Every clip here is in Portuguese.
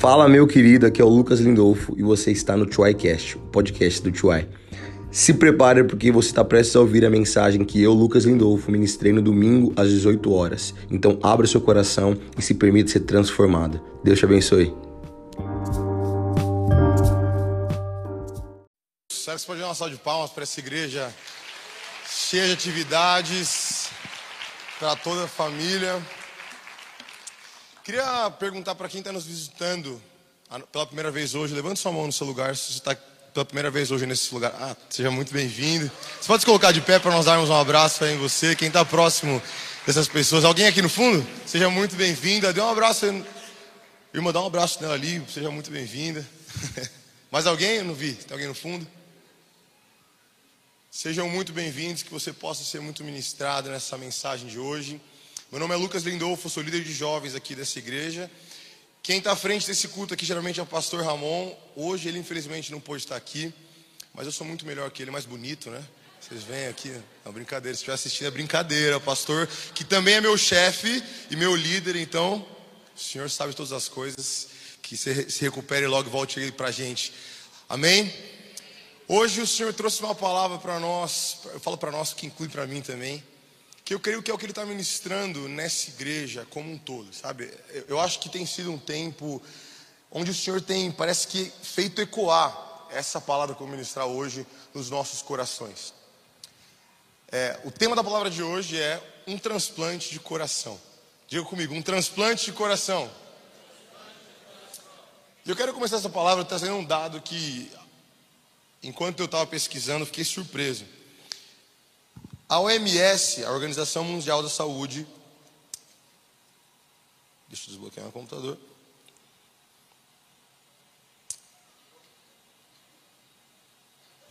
Fala, meu querido, aqui é o Lucas Lindolfo e você está no TuaiCast, o podcast do Tuai. Se prepare porque você está prestes a ouvir a mensagem que eu, Lucas Lindolfo, ministrei no domingo às 18 horas. Então abra seu coração e se permita ser transformado. Deus te abençoe. Será que você pode dar uma salva de palmas para essa igreja cheia de atividades, para toda a família? Queria perguntar para quem está nos visitando pela primeira vez hoje, levante sua mão no seu lugar se você está pela primeira vez hoje nesse lugar. Ah, seja muito bem-vindo. Você pode se colocar de pé para nós darmos um abraço aí em você, quem está próximo dessas pessoas. Alguém aqui no fundo? Seja muito bem-vinda. Dê um abraço. Irmã, dá um abraço nela ali, seja muito bem-vinda. Mais alguém? Eu não vi. Tem alguém no fundo? Sejam muito bem-vindos, que você possa ser muito ministrado nessa mensagem de hoje. Meu nome é Lucas Lindolfo, sou líder de jovens aqui dessa igreja. Quem está à frente desse culto aqui geralmente é o pastor Ramon. Hoje ele infelizmente não pôde estar aqui, mas eu sou muito melhor que ele, mais bonito, né? Vocês vêm aqui, não brincadeira, se estiver assistindo é brincadeira, pastor, que também é meu chefe e meu líder, então o senhor sabe todas as coisas, que se, recupere logo e volte aí para a gente. Amém? Hoje o senhor trouxe uma palavra para nós, eu falo para nós, que inclui para mim também que eu creio que é o que ele está ministrando nessa igreja como um todo, sabe? Eu acho que tem sido um tempo onde o Senhor tem, parece que, feito ecoar essa palavra que eu vou ministrar hoje nos nossos corações. É, o tema da palavra de hoje é um transplante de coração. Diga comigo, um transplante de coração. Eu quero começar essa palavra trazendo um dado que, enquanto eu estava pesquisando, fiquei surpreso. A OMS, a Organização Mundial da Saúde, deixa eu desbloquear meu computador.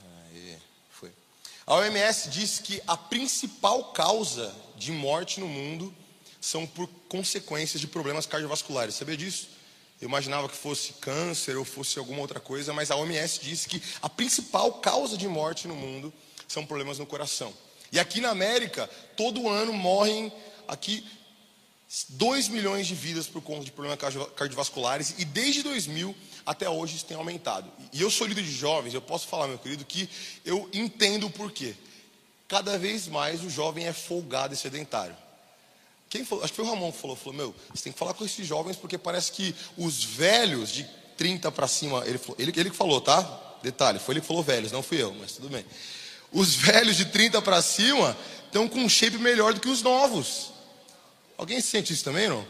Aí, foi. A OMS diz que a principal causa de morte no mundo são por consequências de problemas cardiovasculares. Sabia disso? Eu imaginava que fosse câncer ou fosse alguma outra coisa, mas a OMS diz que a principal causa de morte no mundo são problemas no coração. E aqui na América, todo ano morrem aqui 2 milhões de vidas por conta de problemas cardiovasculares e desde 2000 até hoje isso tem aumentado. E eu sou líder de jovens, eu posso falar, meu querido, que eu entendo o porquê. Cada vez mais o jovem é folgado e sedentário. Quem falou? Acho que foi o Ramon que falou, falou, meu, você tem que falar com esses jovens porque parece que os velhos de 30 para cima, ele, ele, ele que falou, tá? Detalhe, foi ele que falou velhos, não fui eu, mas tudo bem. Os velhos de 30 para cima estão com um shape melhor do que os novos. Alguém sente isso também, não?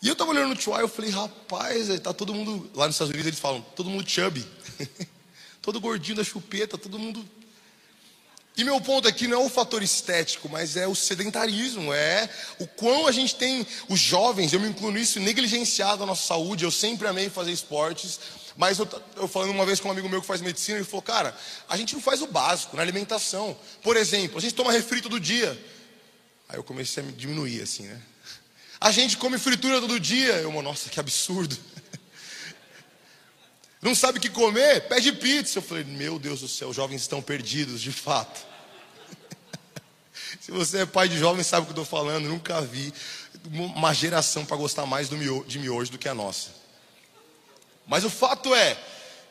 E eu estava olhando no Try, eu falei, rapaz, está todo mundo, lá nos Estados Unidos eles falam, todo mundo chubby. todo gordinho da chupeta, todo mundo. E meu ponto aqui não é o fator estético, mas é o sedentarismo, é o quão a gente tem, os jovens, eu me incluo nisso, negligenciado a nossa saúde. Eu sempre amei fazer esportes, mas eu, eu falando uma vez com um amigo meu que faz medicina, ele falou, cara, a gente não faz o básico na alimentação. Por exemplo, a gente toma refri todo dia. Aí eu comecei a me diminuir assim, né? A gente come fritura todo dia. Eu, nossa, que absurdo. Não sabe o que comer? Pede pizza. Eu falei, meu Deus do céu, os jovens estão perdidos, de fato. Se você é pai de jovens, sabe o que eu estou falando. Nunca vi uma geração para gostar mais de miojo do que a nossa. Mas o fato é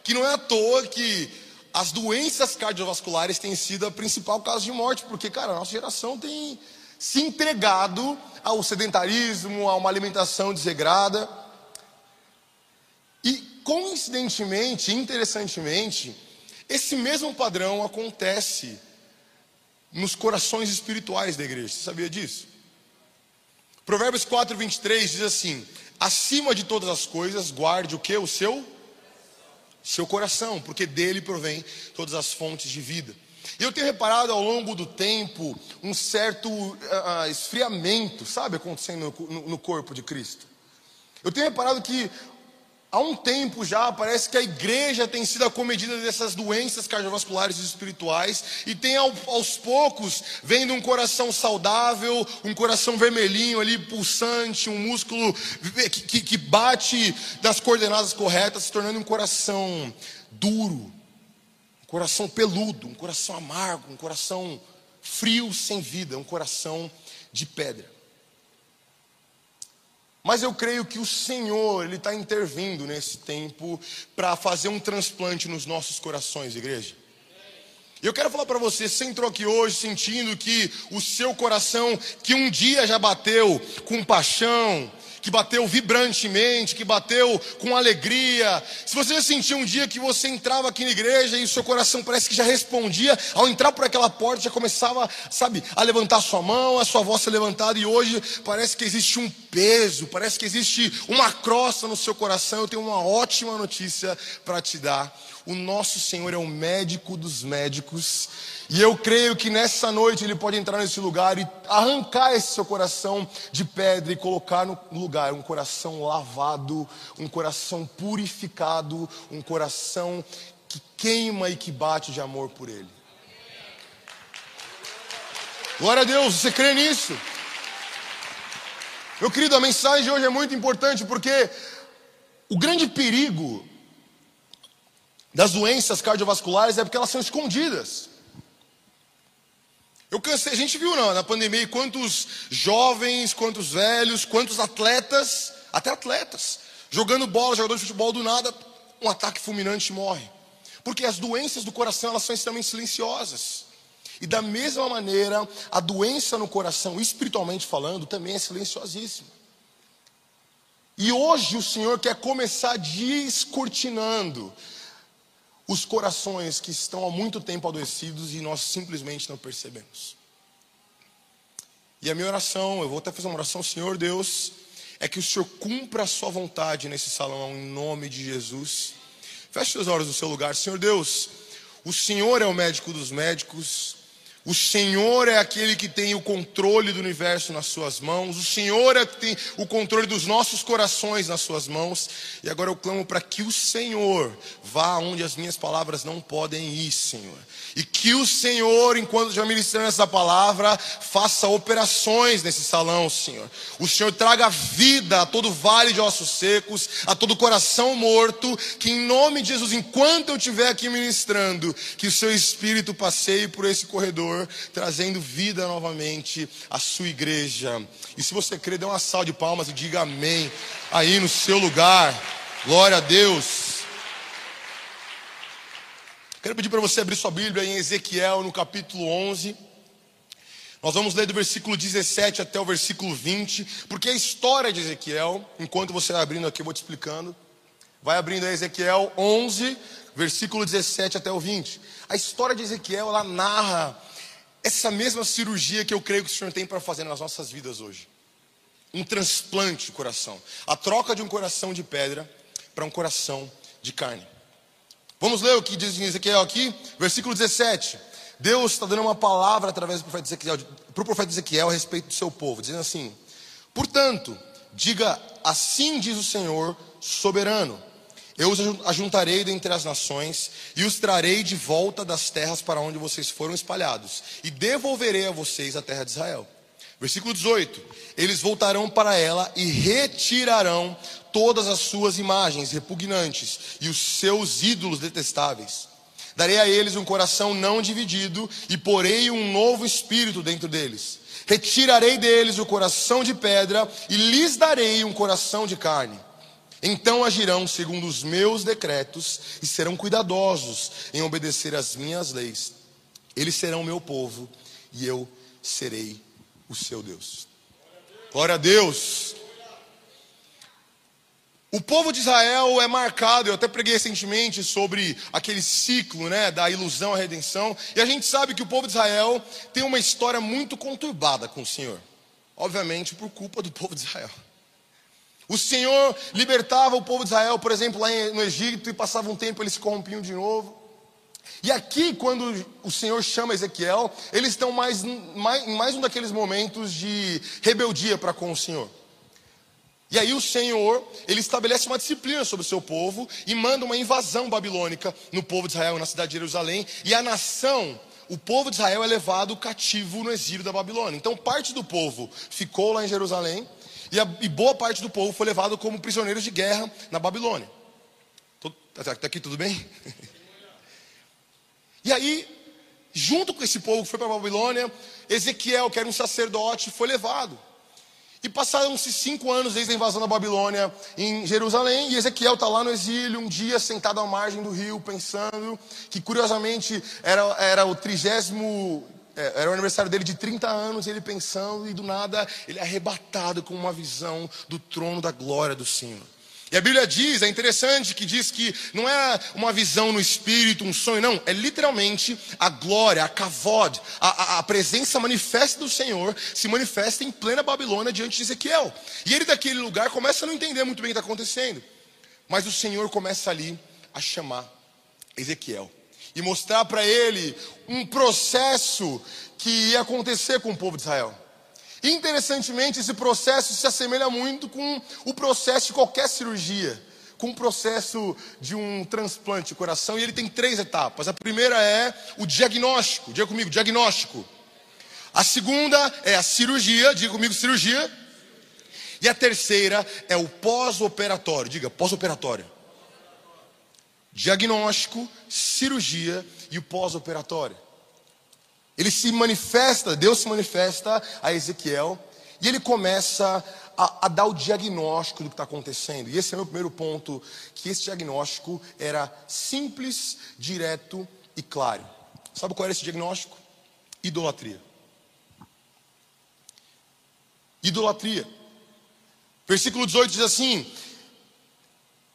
que não é à toa que as doenças cardiovasculares têm sido a principal causa de morte, porque, cara, a nossa geração tem se entregado ao sedentarismo, a uma alimentação desregrada. E, coincidentemente, interessantemente, esse mesmo padrão acontece nos corações espirituais da igreja. Você sabia disso? Provérbios 4, 23 diz assim: acima de todas as coisas, guarde o que? O seu? Seu coração, porque dele provém todas as fontes de vida. E eu tenho reparado ao longo do tempo um certo uh, esfriamento, sabe, acontecendo no, no corpo de Cristo. Eu tenho reparado que há um tempo já parece que a igreja tem sido acomedida dessas doenças cardiovasculares e espirituais e tem aos poucos vendo um coração saudável, um coração vermelhinho ali pulsante, um músculo que, que bate das coordenadas corretas, se tornando um coração duro, um coração peludo, um coração amargo, um coração frio sem vida, um coração de pedra. Mas eu creio que o Senhor, Ele está intervindo nesse tempo para fazer um transplante nos nossos corações, igreja. E eu quero falar para você, você entrou aqui hoje sentindo que o seu coração, que um dia já bateu com paixão, que bateu vibrantemente, que bateu com alegria. Se você sentiu um dia que você entrava aqui na igreja e o seu coração parece que já respondia, ao entrar por aquela porta já começava, sabe, a levantar sua mão, a sua voz ser levantada e hoje parece que existe um peso, parece que existe uma crosta no seu coração. Eu tenho uma ótima notícia para te dar. O nosso Senhor é o médico dos médicos e eu creio que nessa noite Ele pode entrar nesse lugar e arrancar esse seu coração de pedra e colocar no lugar um coração lavado, um coração purificado, um coração que queima e que bate de amor por Ele. Glória a Deus, você crê nisso? Meu querido, a mensagem de hoje é muito importante porque o grande perigo das doenças cardiovasculares é porque elas são escondidas. Eu cansei, a gente viu não, na pandemia quantos jovens, quantos velhos, quantos atletas, até atletas, jogando bola, jogador de futebol do nada, um ataque fulminante morre. Porque as doenças do coração, elas são extremamente silenciosas. E da mesma maneira, a doença no coração, espiritualmente falando, também é silenciosíssima. E hoje o Senhor quer começar descortinando os corações que estão há muito tempo adoecidos e nós simplesmente não percebemos. E a minha oração, eu vou até fazer uma oração, Senhor Deus, é que o Senhor cumpra a sua vontade nesse salão, em nome de Jesus. Feche seus olhos no seu lugar, Senhor Deus, o Senhor é o médico dos médicos, o Senhor é aquele que tem o controle do universo nas suas mãos. O Senhor é que tem o controle dos nossos corações nas suas mãos. E agora eu clamo para que o Senhor vá onde as minhas palavras não podem ir, Senhor. E que o Senhor, enquanto já ministrando essa palavra, faça operações nesse salão, Senhor. O Senhor traga vida a todo vale de ossos secos, a todo coração morto. Que em nome de Jesus, enquanto eu estiver aqui ministrando, que o seu Espírito passeie por esse corredor Senhor, trazendo vida novamente à sua igreja. E se você crê, dê uma salva de palmas e diga amém aí no seu lugar. Glória a Deus. Quero pedir para você abrir sua Bíblia em Ezequiel, no capítulo 11. Nós vamos ler do versículo 17 até o versículo 20, porque a história de Ezequiel, enquanto você vai abrindo aqui, eu vou te explicando. Vai abrindo aí Ezequiel 11, versículo 17 até o 20. A história de Ezequiel, ela narra essa mesma cirurgia que eu creio que o Senhor tem para fazer nas nossas vidas hoje. Um transplante de coração. A troca de um coração de pedra para um coração de carne. Vamos ler o que diz Ezequiel aqui, versículo 17. Deus está dando uma palavra através do profeta Ezequiel, para o profeta Ezequiel a respeito do seu povo, dizendo assim: Portanto, diga assim diz o Senhor soberano eu os ajuntarei dentre as nações e os trarei de volta das terras para onde vocês foram espalhados, e devolverei a vocês a terra de Israel. Versículo 18: Eles voltarão para ela e retirarão todas as suas imagens repugnantes e os seus ídolos detestáveis. Darei a eles um coração não dividido e porei um novo espírito dentro deles. Retirarei deles o coração de pedra e lhes darei um coração de carne então agirão segundo os meus decretos e serão cuidadosos em obedecer às minhas leis. Eles serão meu povo e eu serei o seu Deus. Glória a Deus. O povo de Israel é marcado, eu até preguei recentemente sobre aquele ciclo né, da ilusão à redenção, e a gente sabe que o povo de Israel tem uma história muito conturbada com o Senhor, obviamente por culpa do povo de Israel. O Senhor libertava o povo de Israel, por exemplo, lá no Egito, e passava um tempo eles se corrompiam de novo. E aqui, quando o Senhor chama Ezequiel, eles estão mais, mais, em mais um daqueles momentos de rebeldia para com o Senhor. E aí o Senhor, ele estabelece uma disciplina sobre o seu povo e manda uma invasão babilônica no povo de Israel, na cidade de Jerusalém, e a nação, o povo de Israel é levado cativo no exílio da Babilônia. Então parte do povo ficou lá em Jerusalém, e, a, e boa parte do povo foi levado como prisioneiros de guerra na Babilônia. Está aqui tudo bem? e aí, junto com esse povo que foi para a Babilônia, Ezequiel, que era um sacerdote, foi levado. E passaram-se cinco anos desde a invasão da Babilônia em Jerusalém, e Ezequiel está lá no exílio, um dia sentado à margem do rio, pensando que curiosamente era, era o trigésimo, era o aniversário dele de 30 anos, ele pensando, e do nada ele é arrebatado com uma visão do trono da glória do Senhor. E a Bíblia diz, é interessante que diz que não é uma visão no espírito, um sonho, não, é literalmente a glória, a kavod, a, a, a, presença manifesta do Senhor se manifesta em plena Babilônia diante de Ezequiel. E ele daquele lugar começa a não entender muito bem o que está acontecendo. Mas o Senhor começa ali a chamar Ezequiel e mostrar para ele um processo que ia acontecer com o povo de Israel. Interessantemente, esse processo se assemelha muito com o processo de qualquer cirurgia, com o processo de um transplante de coração, e ele tem três etapas. A primeira é o diagnóstico, diga comigo, diagnóstico. A segunda é a cirurgia, diga comigo, cirurgia. E a terceira é o pós-operatório, diga, pós-operatório. Diagnóstico, cirurgia e o pós-operatório. Ele se manifesta, Deus se manifesta a Ezequiel e ele começa a, a dar o diagnóstico do que está acontecendo. E esse é o meu primeiro ponto, que esse diagnóstico era simples, direto e claro. Sabe qual era esse diagnóstico? Idolatria. Idolatria. Versículo 18 diz assim: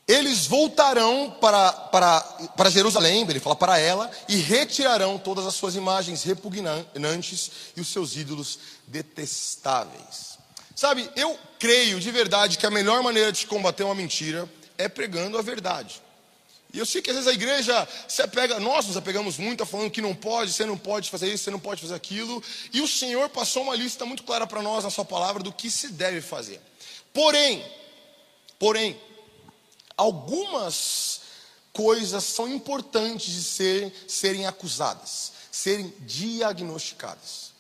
eles voltarão para, para, para Jerusalém, ele fala para ela, e retirarão todas as suas imagens repugnantes e os seus ídolos detestáveis. Sabe, eu creio de verdade que a melhor maneira de combater uma mentira é pregando a verdade. E eu sei que às vezes a igreja se apega, nós nos apegamos muito a falando que não pode, você não pode fazer isso, você não pode fazer aquilo. E o Senhor passou uma lista muito clara para nós na sua palavra do que se deve fazer. Porém, porém, algumas coisas são importantes de ser, serem acusadas, serem diagnosticadas.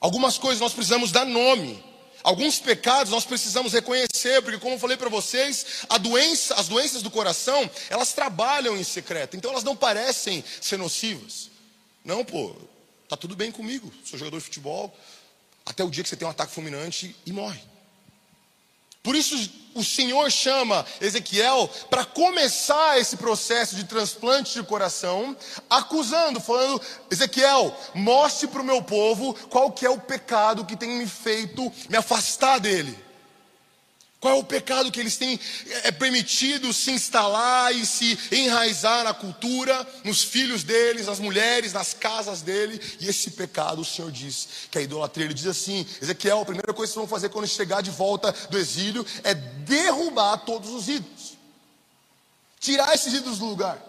Algumas coisas nós precisamos dar nome. Alguns pecados nós precisamos reconhecer, porque como eu falei para vocês, doença, as doenças do coração, elas trabalham em secreto, então elas não parecem ser nocivas. Não, pô, tá tudo bem comigo, sou jogador de futebol, até o dia que você tem um ataque fulminante e morre. Por isso o Senhor chama Ezequiel para começar esse processo de transplante de coração, acusando, falando: Ezequiel, mostre para o meu povo qual que é o pecado que tem me feito me afastar dele. Qual é o pecado que eles têm é permitido se instalar e se enraizar na cultura, nos filhos deles, nas mulheres, nas casas dele? E esse pecado, o Senhor diz que é idolatria. Ele diz assim: Ezequiel, a primeira coisa que vocês vão fazer quando chegar de volta do exílio é derrubar todos os ídolos, tirar esses ídolos do lugar.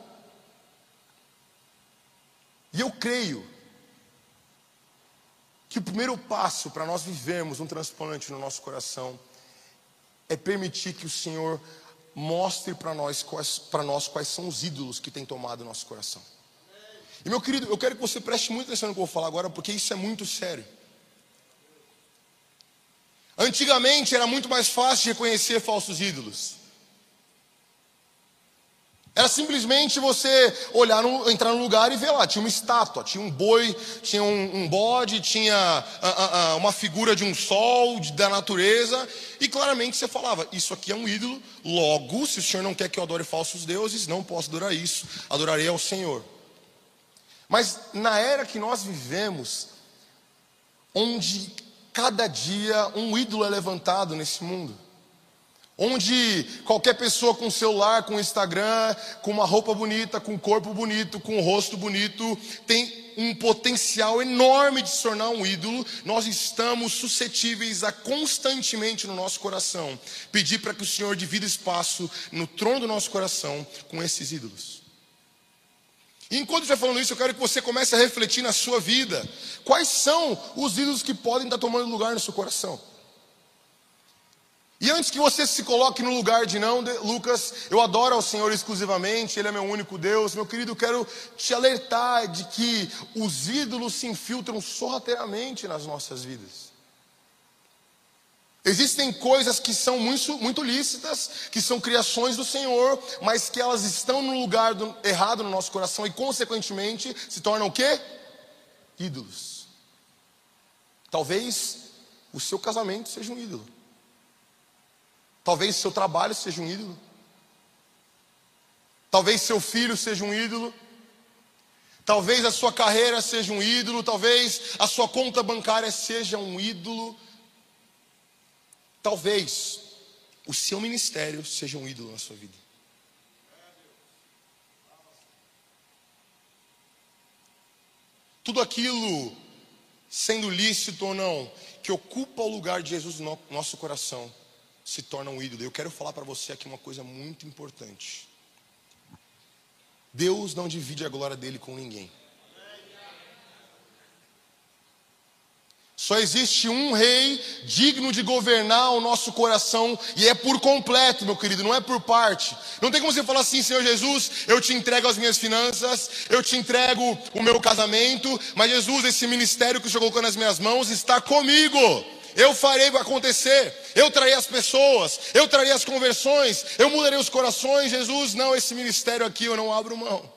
E eu creio que o primeiro passo para nós vivermos um transplante no nosso coração é permitir que o Senhor mostre para nós, quais, nós quais são os ídolos que tem tomado o nosso coração. E meu querido, eu quero que você preste muita atenção no que eu vou falar agora, porque isso é muito sério. Antigamente era muito mais fácil reconhecer falsos ídolos. Era simplesmente você olhar, no, entrar no lugar e ver lá. Tinha uma estátua, tinha um boi, tinha um, um bode, tinha a, a, a, uma figura de um sol, de, da natureza. E claramente você falava: Isso aqui é um ídolo. Logo, se o Senhor não quer que eu adore falsos deuses, não posso adorar isso. Adorarei ao Senhor. Mas na era que nós vivemos, onde cada dia um ídolo é levantado nesse mundo Onde qualquer pessoa com celular, com Instagram, com uma roupa bonita, com um corpo bonito, com um rosto bonito, tem um potencial enorme de se tornar um ídolo, nós estamos suscetíveis a constantemente no nosso coração pedir para que o Senhor divida espaço no trono do nosso coração com esses ídolos. E enquanto estiver falando isso, eu quero que você comece a refletir na sua vida. Quais são os ídolos que podem estar tomando lugar no seu coração? E antes que você se coloque no lugar de não, Lucas, eu adoro ao Senhor exclusivamente, Ele é meu único Deus. Meu querido, quero te alertar de que os ídolos se infiltram sorrateiramente nas nossas vidas. Existem coisas que são muito, muito lícitas, que são criações do Senhor, mas que elas estão no lugar do, errado no nosso coração e, consequentemente, se tornam o quê? Ídolos. Talvez o seu casamento seja um ídolo. Talvez seu trabalho seja um ídolo. Talvez seu filho seja um ídolo. Talvez a sua carreira seja um ídolo. Talvez a sua conta bancária seja um ídolo. Talvez o seu ministério seja um ídolo na sua vida. Tudo aquilo, sendo lícito ou não, que ocupa o lugar de Jesus no nosso coração, se torna um ídolo. Eu quero falar para você aqui uma coisa muito importante. Deus não divide a glória dele com ninguém. Só existe um rei digno de governar o nosso coração e é por completo, meu querido, não é por parte. Não tem como você falar assim, Senhor Jesus, eu te entrego as minhas finanças, eu te entrego o meu casamento, mas Jesus, esse ministério que o Senhor colocou nas minhas mãos está comigo. Eu farei acontecer, eu trarei as pessoas, eu trarei as conversões, eu mudarei os corações. Jesus, não, esse ministério aqui eu não abro mão.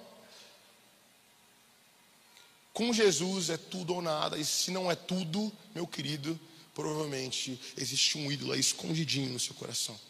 Com Jesus é tudo ou nada, e se não é tudo, meu querido, provavelmente existe um ídolo aí escondidinho no seu coração.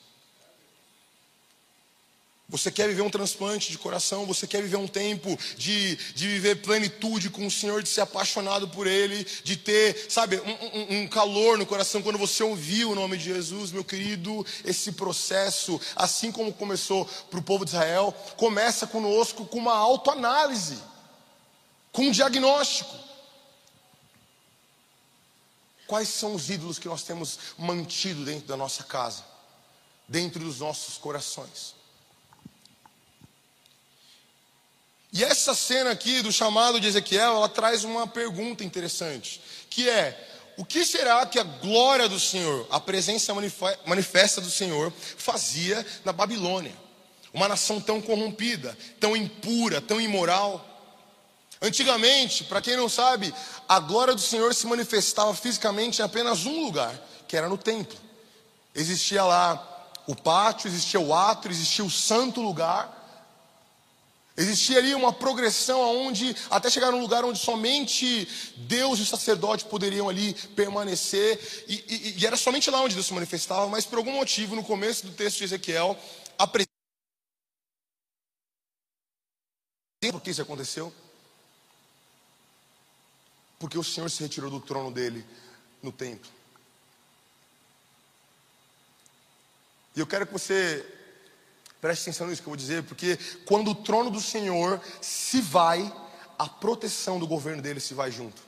Você quer viver um transplante de coração, você quer viver um tempo de, de viver plenitude com o Senhor, de ser apaixonado por Ele, de ter, sabe, um, um, um calor no coração quando você ouviu o nome de Jesus, meu querido. Esse processo, assim como começou para o povo de Israel, começa conosco com uma autoanálise com um diagnóstico. Quais são os ídolos que nós temos mantido dentro da nossa casa, dentro dos nossos corações? E essa cena aqui do chamado de Ezequiel, ela traz uma pergunta interessante, que é: o que será que a glória do Senhor, a presença manifesta do Senhor, fazia na Babilônia? Uma nação tão corrompida, tão impura, tão imoral. Antigamente, para quem não sabe, a glória do Senhor se manifestava fisicamente em apenas um lugar, que era no templo. Existia lá o pátio, existia o átrio, existia o santo lugar. Existia ali uma progressão aonde até chegar num lugar onde somente Deus e o sacerdote poderiam ali permanecer e, e, e era somente lá onde Deus se manifestava, mas por algum motivo no começo do texto de Ezequiel a por que isso aconteceu? Porque o Senhor se retirou do trono dele no templo. E eu quero que você preste atenção nisso que eu vou dizer, porque quando o trono do Senhor se vai, a proteção do governo dele se vai junto.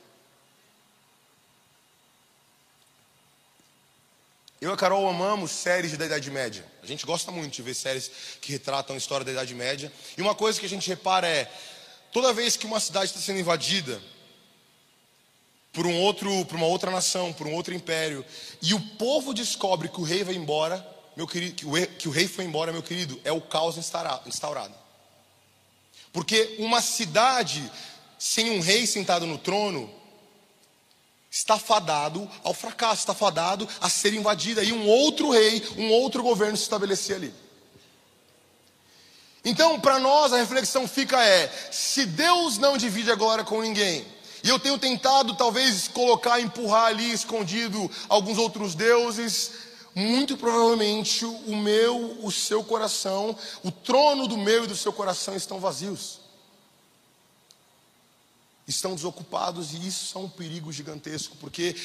Eu e a Carol amamos séries da Idade Média. A gente gosta muito de ver séries que retratam a história da Idade Média. E uma coisa que a gente repara é: toda vez que uma cidade está sendo invadida, por um outro, por uma outra nação, por um outro império, e o povo descobre que o rei vai embora, meu querido, que o, que o rei foi embora, meu querido, é o caos instaurado. Porque uma cidade sem um rei sentado no trono está fadado ao fracasso, está fadado a ser invadida e um outro rei, um outro governo se estabelecer ali. Então, para nós a reflexão fica é: se Deus não divide a glória com ninguém, e eu tenho tentado, talvez, colocar, empurrar ali escondido alguns outros deuses. Muito provavelmente o meu, o seu coração, o trono do meu e do seu coração estão vazios. Estão desocupados e isso é um perigo gigantesco, porque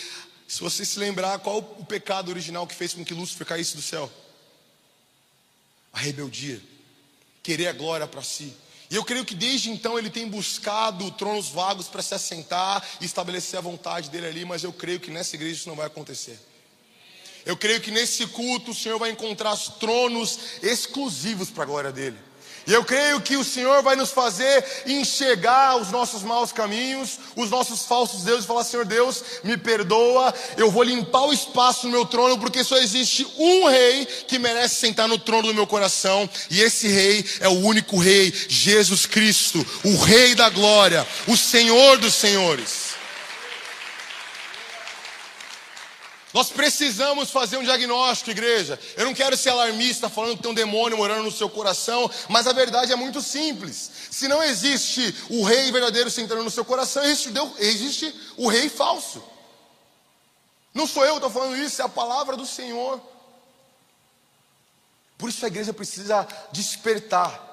se você se lembrar qual o pecado original que fez com que Lúcifer caísse do céu? A rebeldia, querer a glória para si. E eu creio que desde então ele tem buscado tronos vagos para se assentar e estabelecer a vontade dele ali, mas eu creio que nessa igreja isso não vai acontecer. Eu creio que nesse culto o Senhor vai encontrar tronos exclusivos para a glória dele. E eu creio que o Senhor vai nos fazer enxergar os nossos maus caminhos, os nossos falsos deuses, e falar: Senhor Deus, me perdoa, eu vou limpar o espaço no meu trono, porque só existe um rei que merece sentar no trono do meu coração, e esse rei é o único rei, Jesus Cristo, o Rei da glória, o Senhor dos senhores. Nós precisamos fazer um diagnóstico, igreja. Eu não quero ser alarmista falando que tem um demônio morando no seu coração, mas a verdade é muito simples. Se não existe o rei verdadeiro sentando no seu coração, existe, existe o rei falso. Não sou eu que estou falando isso, é a palavra do Senhor. Por isso a igreja precisa despertar.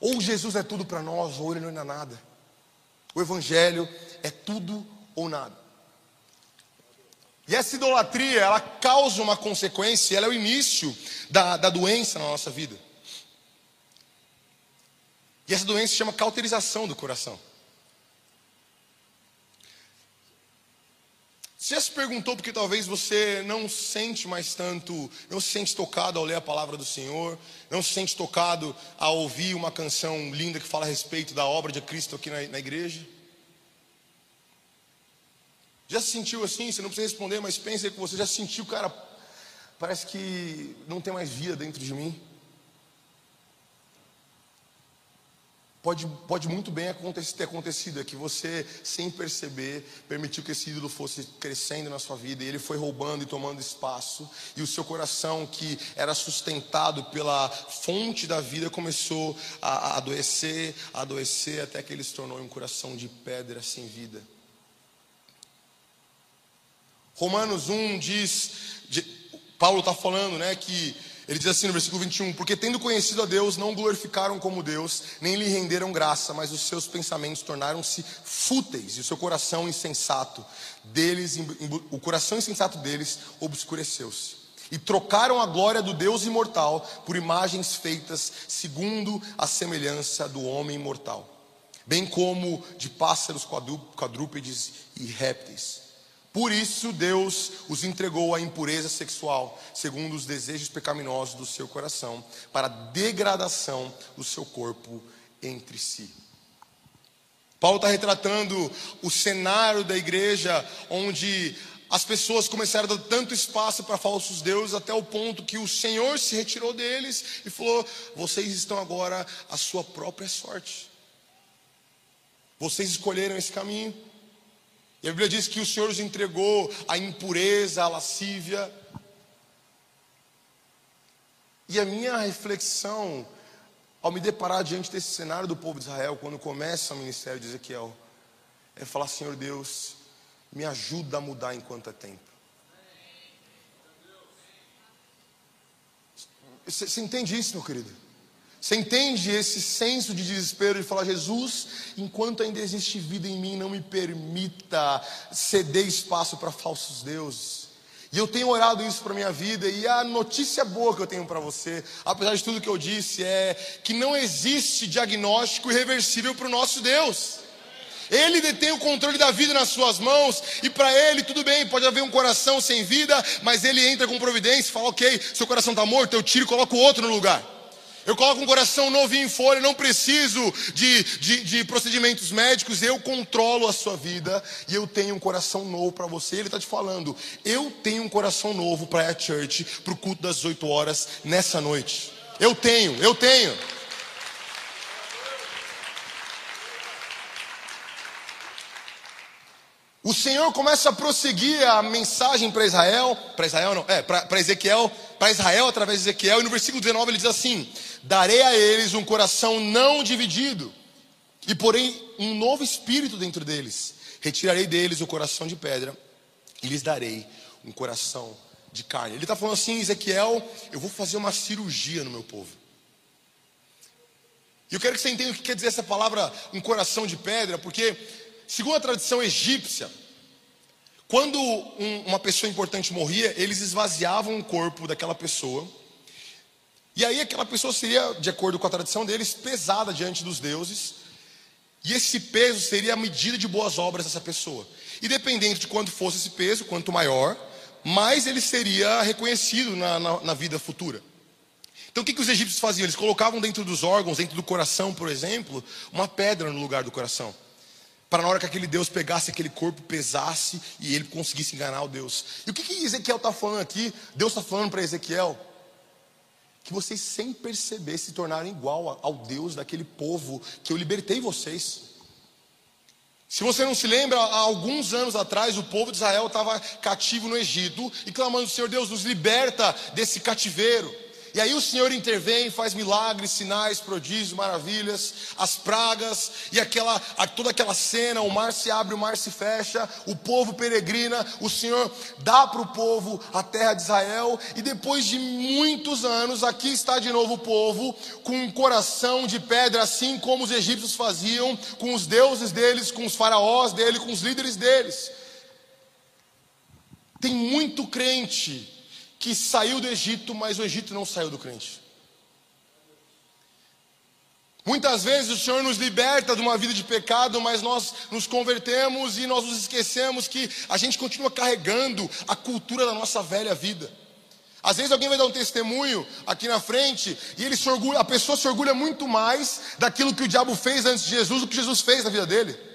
Ou Jesus é tudo para nós, ou ele não é nada. O Evangelho é tudo ou nada. E essa idolatria, ela causa uma consequência, ela é o início da, da doença na nossa vida. E essa doença se chama cauterização do coração. Você já se perguntou porque talvez você não sente mais tanto, não se sente tocado ao ler a palavra do Senhor, não se sente tocado ao ouvir uma canção linda que fala a respeito da obra de Cristo aqui na, na igreja? Já se sentiu assim? Você não precisa responder, mas pensa que você já sentiu, cara, parece que não tem mais vida dentro de mim. Pode, pode muito bem acontecer, ter acontecido, é que você, sem perceber, permitiu que esse ídolo fosse crescendo na sua vida, e ele foi roubando e tomando espaço, e o seu coração, que era sustentado pela fonte da vida, começou a, a adoecer, a adoecer, até que ele se tornou um coração de pedra sem vida. Romanos 1 diz, de, Paulo está falando, né, que ele diz assim no versículo 21: Porque tendo conhecido a Deus, não glorificaram como Deus, nem lhe renderam graça, mas os seus pensamentos tornaram-se fúteis, e o seu coração insensato deles, o coração insensato deles obscureceu-se. E trocaram a glória do Deus imortal por imagens feitas segundo a semelhança do homem imortal, bem como de pássaros quadrúpedes e répteis. Por isso Deus os entregou à impureza sexual, segundo os desejos pecaminosos do seu coração, para a degradação do seu corpo entre si. Paulo está retratando o cenário da igreja onde as pessoas começaram a dar tanto espaço para falsos deuses até o ponto que o Senhor se retirou deles e falou: vocês estão agora à sua própria sorte. Vocês escolheram esse caminho. E a Bíblia diz que o Senhor os entregou à impureza, à lascívia. E a minha reflexão, ao me deparar diante desse cenário do povo de Israel, quando começa o ministério de Ezequiel, é falar: Senhor Deus, me ajuda a mudar enquanto é tempo. Você, entende isso, meu querido? Você entende esse senso de desespero de falar, Jesus, enquanto ainda existe vida em mim, não me permita ceder espaço para falsos deuses. E eu tenho orado isso para minha vida e a notícia boa que eu tenho para você, apesar de tudo que eu disse, é que não existe diagnóstico irreversível para o nosso Deus. Ele detém o controle da vida nas suas mãos, e para ele tudo bem, pode haver um coração sem vida, mas ele entra com providência e fala: Ok, seu coração está morto, eu tiro e coloco outro no lugar. Eu coloco um coração novinho em folha, não preciso de, de, de, procedimentos médicos, eu controlo a sua vida e eu tenho um coração novo para você. Ele está te falando, eu tenho um coração novo para a church, para o culto das 8 horas nessa noite. Eu tenho, eu tenho. O Senhor começa a prosseguir a mensagem para Israel, para Israel não, é, para Ezequiel, para Israel através de Ezequiel, e no versículo 19 ele diz assim: Darei a eles um coração não dividido, e porém um novo espírito dentro deles. Retirarei deles o coração de pedra, e lhes darei um coração de carne. Ele está falando assim, Ezequiel, eu vou fazer uma cirurgia no meu povo. E eu quero que você entenda o que quer dizer essa palavra, um coração de pedra, porque Segundo a tradição egípcia, quando um, uma pessoa importante morria, eles esvaziavam o corpo daquela pessoa. E aí aquela pessoa seria, de acordo com a tradição deles, pesada diante dos deuses. E esse peso seria a medida de boas obras dessa pessoa. E dependendo de quanto fosse esse peso, quanto maior, mais ele seria reconhecido na, na, na vida futura. Então o que, que os egípcios faziam? Eles colocavam dentro dos órgãos, dentro do coração, por exemplo, uma pedra no lugar do coração. Para na hora que aquele Deus pegasse aquele corpo, pesasse e ele conseguisse enganar o Deus. E o que, que Ezequiel está falando aqui? Deus está falando para Ezequiel que vocês, sem perceber, se tornaram igual ao Deus daquele povo que eu libertei vocês. Se você não se lembra, há alguns anos atrás o povo de Israel estava cativo no Egito e clamando: Senhor Deus, nos liberta desse cativeiro. E aí o Senhor intervém, faz milagres, sinais, prodígios, maravilhas, as pragas e aquela, toda aquela cena, o mar se abre, o mar se fecha, o povo peregrina, o Senhor dá para o povo a terra de Israel e depois de muitos anos, aqui está de novo o povo com um coração de pedra, assim como os egípcios faziam com os deuses deles, com os faraós dele, com os líderes deles. Tem muito crente que saiu do Egito, mas o Egito não saiu do crente. Muitas vezes o Senhor nos liberta de uma vida de pecado, mas nós nos convertemos e nós nos esquecemos que a gente continua carregando a cultura da nossa velha vida. Às vezes alguém vai dar um testemunho aqui na frente e ele se orgulha, a pessoa se orgulha muito mais daquilo que o diabo fez antes de Jesus do que Jesus fez na vida dele.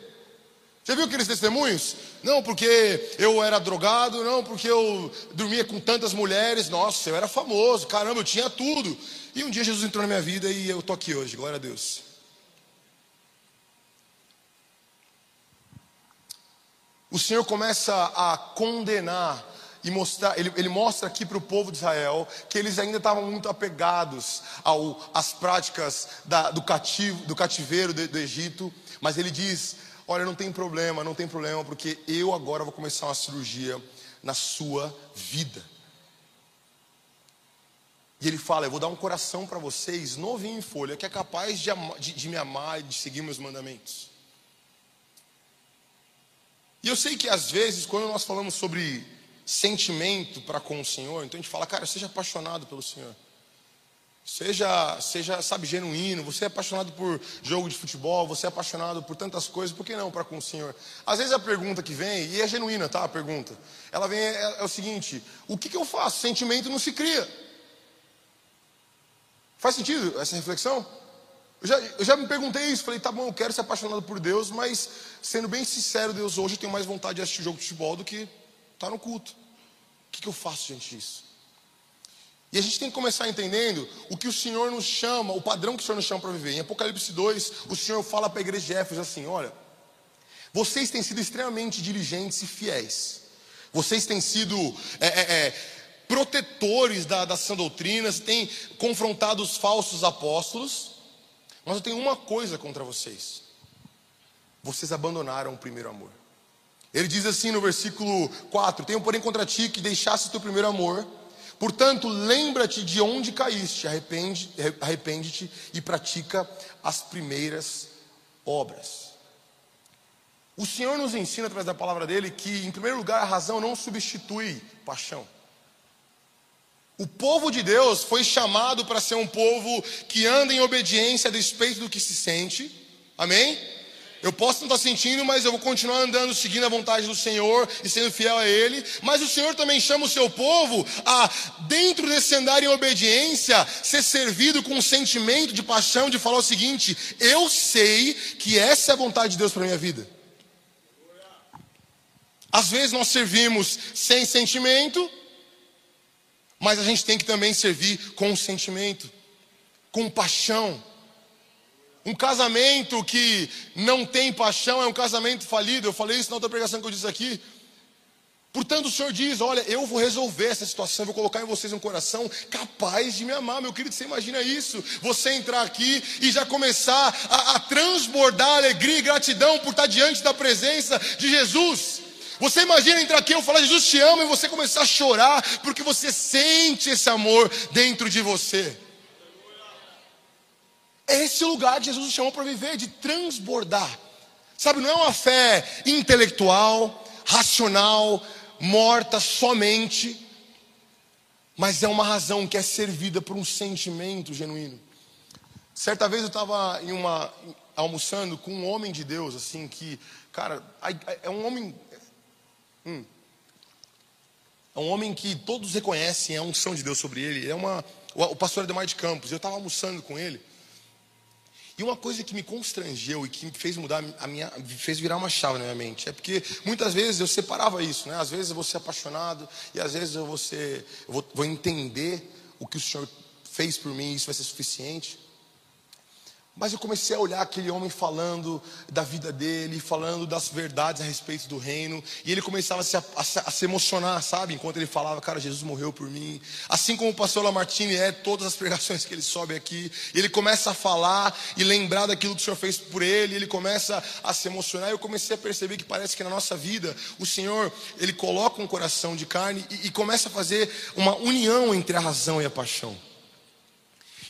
Já viu aqueles testemunhos? Não, porque eu era drogado, não, porque eu dormia com tantas mulheres. Nossa, eu era famoso, caramba, eu tinha tudo. E um dia Jesus entrou na minha vida e eu tô aqui hoje, glória a Deus. O Senhor começa a condenar e mostrar, ele, ele mostra aqui para o povo de Israel que eles ainda estavam muito apegados ao, às práticas da, do, cativo, do cativeiro do, do Egito, mas ele diz: Olha, não tem problema, não tem problema, porque eu agora vou começar uma cirurgia na sua vida. E ele fala: Eu vou dar um coração para vocês, novinho em folha, que é capaz de, de, de me amar e de seguir meus mandamentos. E eu sei que às vezes, quando nós falamos sobre sentimento para com o Senhor, então a gente fala, cara, seja apaixonado pelo Senhor. Seja, seja, sabe, genuíno. Você é apaixonado por jogo de futebol, você é apaixonado por tantas coisas, por que não para com o Senhor? Às vezes a pergunta que vem, e é genuína, tá? A pergunta, ela vem é, é o seguinte: o que, que eu faço? Sentimento não se cria. Faz sentido essa reflexão? Eu já, eu já me perguntei isso, falei, tá bom, eu quero ser apaixonado por Deus, mas sendo bem sincero, Deus, hoje eu tenho mais vontade de assistir jogo de futebol do que estar tá no culto. O que, que eu faço diante disso? E a gente tem que começar entendendo o que o Senhor nos chama, o padrão que o Senhor nos chama para viver. Em Apocalipse 2, o Senhor fala para a igreja de Éfeso assim: olha, vocês têm sido extremamente diligentes e fiéis. Vocês têm sido é, é, é, protetores da, das sã doutrinas, têm confrontado os falsos apóstolos. Mas eu tenho uma coisa contra vocês: vocês abandonaram o primeiro amor. Ele diz assim no versículo 4: Tenho, porém, contra ti que deixasse o teu primeiro amor. Portanto, lembra-te de onde caíste, arrepende-te arrepende e pratica as primeiras obras. O Senhor nos ensina através da palavra dele que, em primeiro lugar, a razão não substitui paixão. O povo de Deus foi chamado para ser um povo que anda em obediência a despeito do que se sente. Amém? Eu posso não estar sentindo, mas eu vou continuar andando, seguindo a vontade do Senhor e sendo fiel a Ele. Mas o Senhor também chama o seu povo a, dentro desse andar em obediência, ser servido com um sentimento de paixão, de falar o seguinte: eu sei que essa é a vontade de Deus para minha vida. Às vezes nós servimos sem sentimento, mas a gente tem que também servir com sentimento, com paixão. Um casamento que não tem paixão é um casamento falido. Eu falei isso na outra pregação que eu disse aqui. Portanto, o Senhor diz: Olha, eu vou resolver essa situação, vou colocar em vocês um coração capaz de me amar. Meu querido, você imagina isso? Você entrar aqui e já começar a, a transbordar alegria e gratidão por estar diante da presença de Jesus. Você imagina entrar aqui e eu falar, Jesus te ama, e você começar a chorar, porque você sente esse amor dentro de você. É esse lugar que Jesus nos chamou para viver, de transbordar. Sabe, não é uma fé intelectual, racional, morta somente, mas é uma razão que é servida por um sentimento genuíno. Certa vez eu estava em uma almoçando com um homem de Deus, assim, que, cara, é um homem. Hum, é um homem que todos reconhecem a unção de Deus sobre ele. É uma, o pastor Ademar de Campos. Eu estava almoçando com ele. E uma coisa que me constrangeu e que me fez mudar a minha, fez virar uma chave na minha mente, é porque muitas vezes eu separava isso, né? Às vezes eu vou ser apaixonado e às vezes eu vou ser, eu vou, vou entender o que o Senhor fez por mim, e isso vai ser suficiente. Mas eu comecei a olhar aquele homem falando da vida dele, falando das verdades a respeito do reino, e ele começava a se, a, a se emocionar, sabe? Enquanto ele falava, cara, Jesus morreu por mim. Assim como o pastor Lamartine é, todas as pregações que ele sobe aqui, ele começa a falar e lembrar daquilo que o Senhor fez por ele, ele começa a se emocionar. E eu comecei a perceber que parece que na nossa vida, o Senhor, ele coloca um coração de carne e, e começa a fazer uma união entre a razão e a paixão.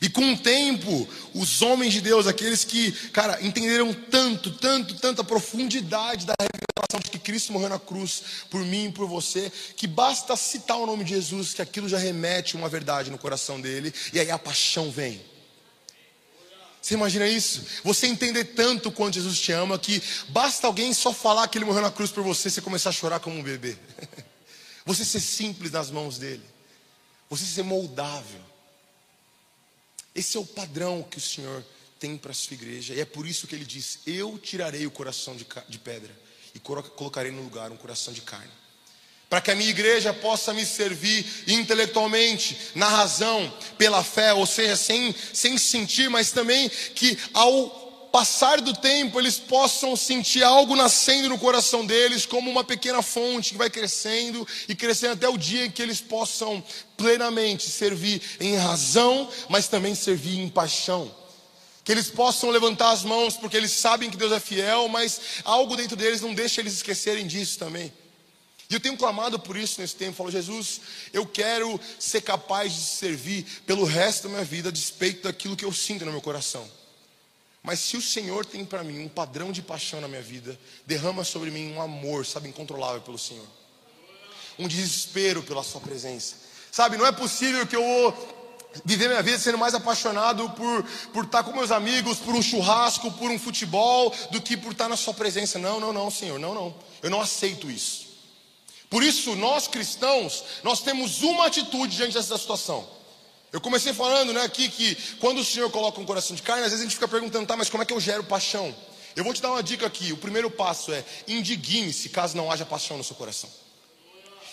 E com o tempo, os homens de Deus, aqueles que, cara, entenderam tanto, tanto, tanta profundidade da revelação de que Cristo morreu na cruz por mim e por você, que basta citar o nome de Jesus, que aquilo já remete uma verdade no coração dele, e aí a paixão vem. Você imagina isso? Você entender tanto quanto Jesus te ama, que basta alguém só falar que ele morreu na cruz por você, você começar a chorar como um bebê. Você ser simples nas mãos dele. Você ser moldável. Esse é o padrão que o Senhor tem para a sua igreja, e é por isso que ele diz: Eu tirarei o coração de, de pedra e colocarei no lugar um coração de carne. Para que a minha igreja possa me servir intelectualmente, na razão, pela fé, ou seja, sem, sem sentir, mas também que ao passar do tempo, eles possam sentir algo nascendo no coração deles, como uma pequena fonte que vai crescendo e crescendo até o dia em que eles possam plenamente servir em razão, mas também servir em paixão. Que eles possam levantar as mãos porque eles sabem que Deus é fiel, mas algo dentro deles não deixa eles esquecerem disso também. E eu tenho clamado por isso nesse tempo. Falo, Jesus, eu quero ser capaz de servir pelo resto da minha vida, a despeito daquilo que eu sinto no meu coração. Mas se o Senhor tem para mim um padrão de paixão na minha vida, derrama sobre mim um amor, sabe, incontrolável pelo Senhor. Um desespero pela Sua presença. Sabe, não é possível que eu viver minha vida sendo mais apaixonado por, por estar com meus amigos, por um churrasco, por um futebol, do que por estar na Sua presença. Não, não, não, Senhor, não, não. Eu não aceito isso. Por isso, nós cristãos, nós temos uma atitude diante dessa situação. Eu comecei falando né, aqui que quando o Senhor coloca um coração de carne, às vezes a gente fica perguntando, tá, mas como é que eu gero paixão? Eu vou te dar uma dica aqui. O primeiro passo é indigne-se caso não haja paixão no seu coração.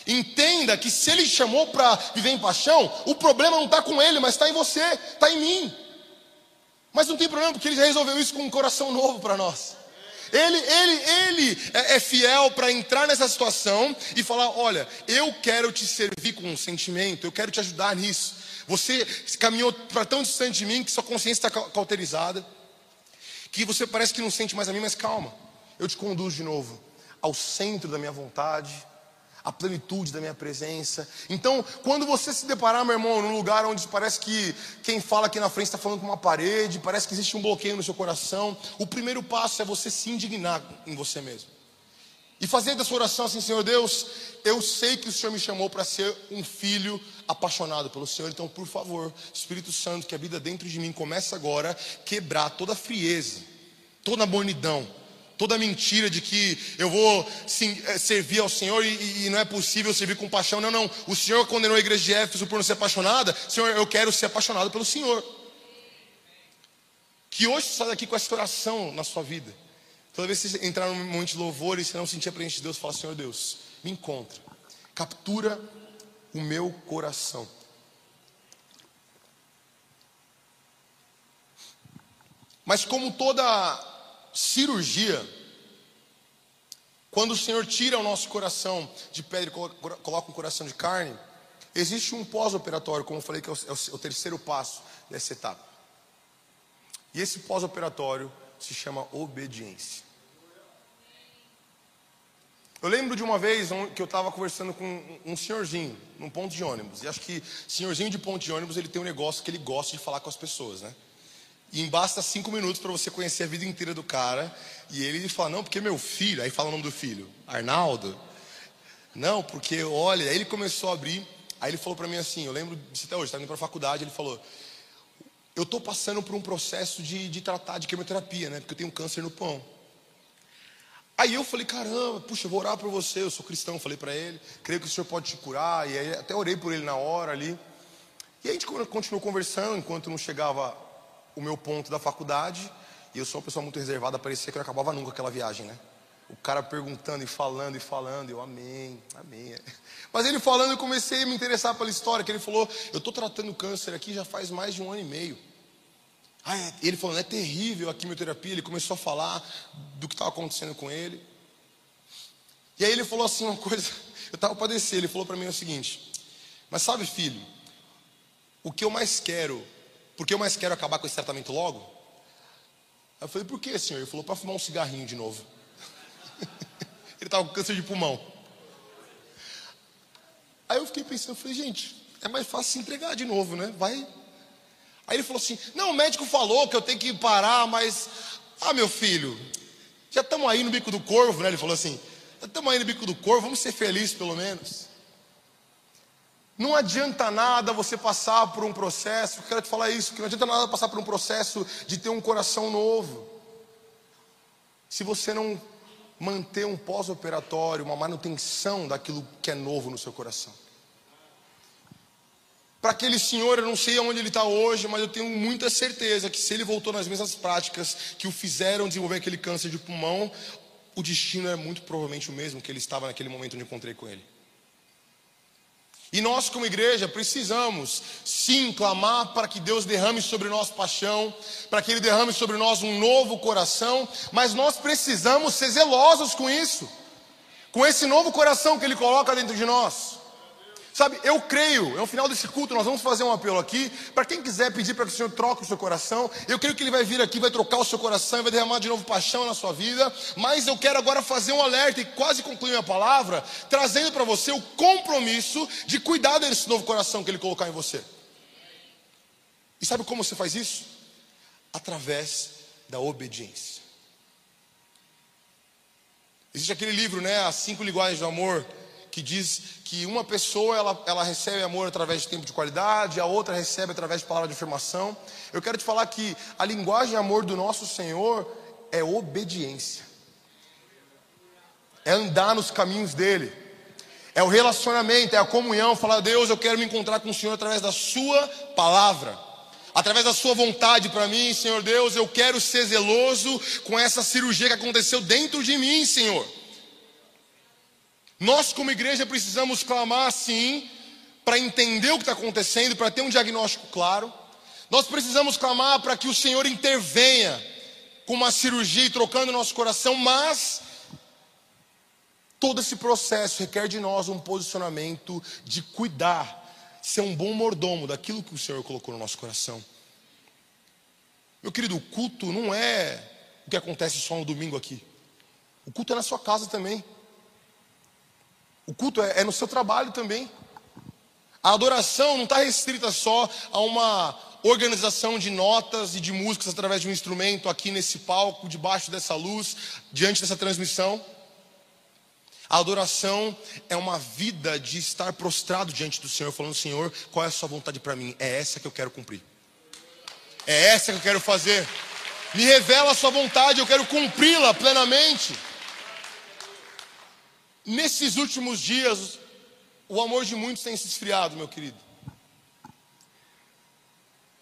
Entenda que se ele chamou para viver em paixão, o problema não está com ele, mas está em você, está em mim. Mas não tem problema, porque ele já resolveu isso com um coração novo para nós. Ele, ele, ele é, é fiel para entrar nessa situação e falar: olha, eu quero te servir com um sentimento, eu quero te ajudar nisso. Você caminhou para tão distante de mim que sua consciência está cauterizada, que você parece que não sente mais a mim, mas calma, eu te conduzo de novo ao centro da minha vontade, à plenitude da minha presença. Então, quando você se deparar, meu irmão, num lugar onde parece que quem fala aqui na frente está falando com uma parede, parece que existe um bloqueio no seu coração, o primeiro passo é você se indignar em você mesmo. E fazer dessa oração assim, Senhor Deus, eu sei que o Senhor me chamou para ser um filho apaixonado pelo Senhor, então, por favor, Espírito Santo, que habita dentro de mim, comece agora a quebrar toda a frieza, toda a bonidão, toda a mentira de que eu vou sim, eh, servir ao Senhor e, e, não é possível servir com paixão. Não, não. O Senhor condenou a igreja de Éfeso por não ser apaixonada. Senhor, eu quero ser apaixonado pelo Senhor. Que hoje você sai daqui com essa oração na sua vida. Toda vez que você entrar num momento de louvor e você não sentir a presença de Deus, fala: Senhor Deus, me encontra, captura o meu coração. Mas como toda cirurgia, quando o Senhor tira o nosso coração de pedra e coloca um coração de carne, existe um pós-operatório, como eu falei, que é, é o terceiro passo dessa etapa. E esse pós-operatório se chama obediência. Eu lembro de uma vez que eu estava conversando com um senhorzinho num ponto de ônibus. E acho que senhorzinho de ponto de ônibus ele tem um negócio que ele gosta de falar com as pessoas, né? E basta cinco minutos para você conhecer a vida inteira do cara. E ele fala, não, porque meu filho. Aí fala o nome do filho, Arnaldo. Não, porque olha. Aí ele começou a abrir. Aí ele falou para mim assim: eu lembro disso até hoje, estava indo para a faculdade. Ele falou: eu estou passando por um processo de, de tratar de quimioterapia, né? Porque eu tenho câncer no pão. Aí eu falei, caramba, puxa, eu vou orar por você, eu sou cristão, falei para ele, creio que o Senhor pode te curar, e aí até orei por ele na hora ali. E a gente continuou conversando enquanto não chegava o meu ponto da faculdade, e eu sou uma pessoa muito reservada, parecia que eu acabava nunca aquela viagem, né? O cara perguntando e falando e falando, eu amém, amém. Mas ele falando, eu comecei a me interessar pela história, que ele falou, eu estou tratando câncer aqui já faz mais de um ano e meio. Ah, é, ele falando, é terrível a quimioterapia. Ele começou a falar do que estava acontecendo com ele. E aí ele falou assim uma coisa, eu estava para descer, ele falou para mim o seguinte: Mas sabe, filho, o que eu mais quero, porque eu mais quero acabar com esse tratamento logo? Eu falei, por que, senhor? Ele falou, para fumar um cigarrinho de novo. Ele estava com câncer de pulmão. Aí eu fiquei pensando, eu falei, gente, é mais fácil se entregar de novo, né? Vai. Aí ele falou assim: Não, o médico falou que eu tenho que parar, mas. Ah, meu filho, já estamos aí no bico do corvo, né? Ele falou assim: Já estamos aí no bico do corvo, vamos ser felizes pelo menos. Não adianta nada você passar por um processo, quero te falar isso, que não adianta nada passar por um processo de ter um coração novo. Se você não manter um pós-operatório, uma manutenção daquilo que é novo no seu coração. Para aquele senhor, eu não sei onde ele está hoje, mas eu tenho muita certeza que se ele voltou nas mesmas práticas que o fizeram desenvolver aquele câncer de pulmão, o destino é muito provavelmente o mesmo que ele estava naquele momento onde encontrei com ele. E nós, como igreja, precisamos sim clamar para que Deus derrame sobre nós paixão, para que Ele derrame sobre nós um novo coração, mas nós precisamos ser zelosos com isso, com esse novo coração que Ele coloca dentro de nós. Sabe, eu creio, no final desse culto nós vamos fazer um apelo aqui, para quem quiser pedir para que o Senhor troque o seu coração, eu creio que Ele vai vir aqui, vai trocar o seu coração, vai derramar de novo paixão na sua vida, mas eu quero agora fazer um alerta e quase concluir a palavra, trazendo para você o compromisso de cuidar desse novo coração que Ele colocar em você. E sabe como você faz isso? Através da obediência. Existe aquele livro, né? As cinco linguagens do amor que diz que uma pessoa ela, ela recebe amor através de tempo de qualidade, a outra recebe através de palavra de afirmação. Eu quero te falar que a linguagem amor do nosso Senhor é obediência, é andar nos caminhos dele, é o relacionamento, é a comunhão. Falar, Deus, eu quero me encontrar com o Senhor através da Sua palavra através da sua vontade para mim, Senhor Deus, eu quero ser zeloso com essa cirurgia que aconteceu dentro de mim, Senhor. Nós, como igreja, precisamos clamar sim, para entender o que está acontecendo, para ter um diagnóstico claro. Nós precisamos clamar para que o Senhor intervenha com uma cirurgia e trocando nosso coração, mas todo esse processo requer de nós um posicionamento de cuidar, ser um bom mordomo daquilo que o Senhor colocou no nosso coração. Meu querido, o culto não é o que acontece só no domingo aqui. O culto é na sua casa também. O culto é, é no seu trabalho também. A adoração não está restrita só a uma organização de notas e de músicas através de um instrumento aqui nesse palco, debaixo dessa luz, diante dessa transmissão. A adoração é uma vida de estar prostrado diante do Senhor, falando: Senhor, qual é a Sua vontade para mim? É essa que eu quero cumprir. É essa que eu quero fazer. Me revela a Sua vontade, eu quero cumpri-la plenamente. Nesses últimos dias, o amor de muitos tem se esfriado, meu querido.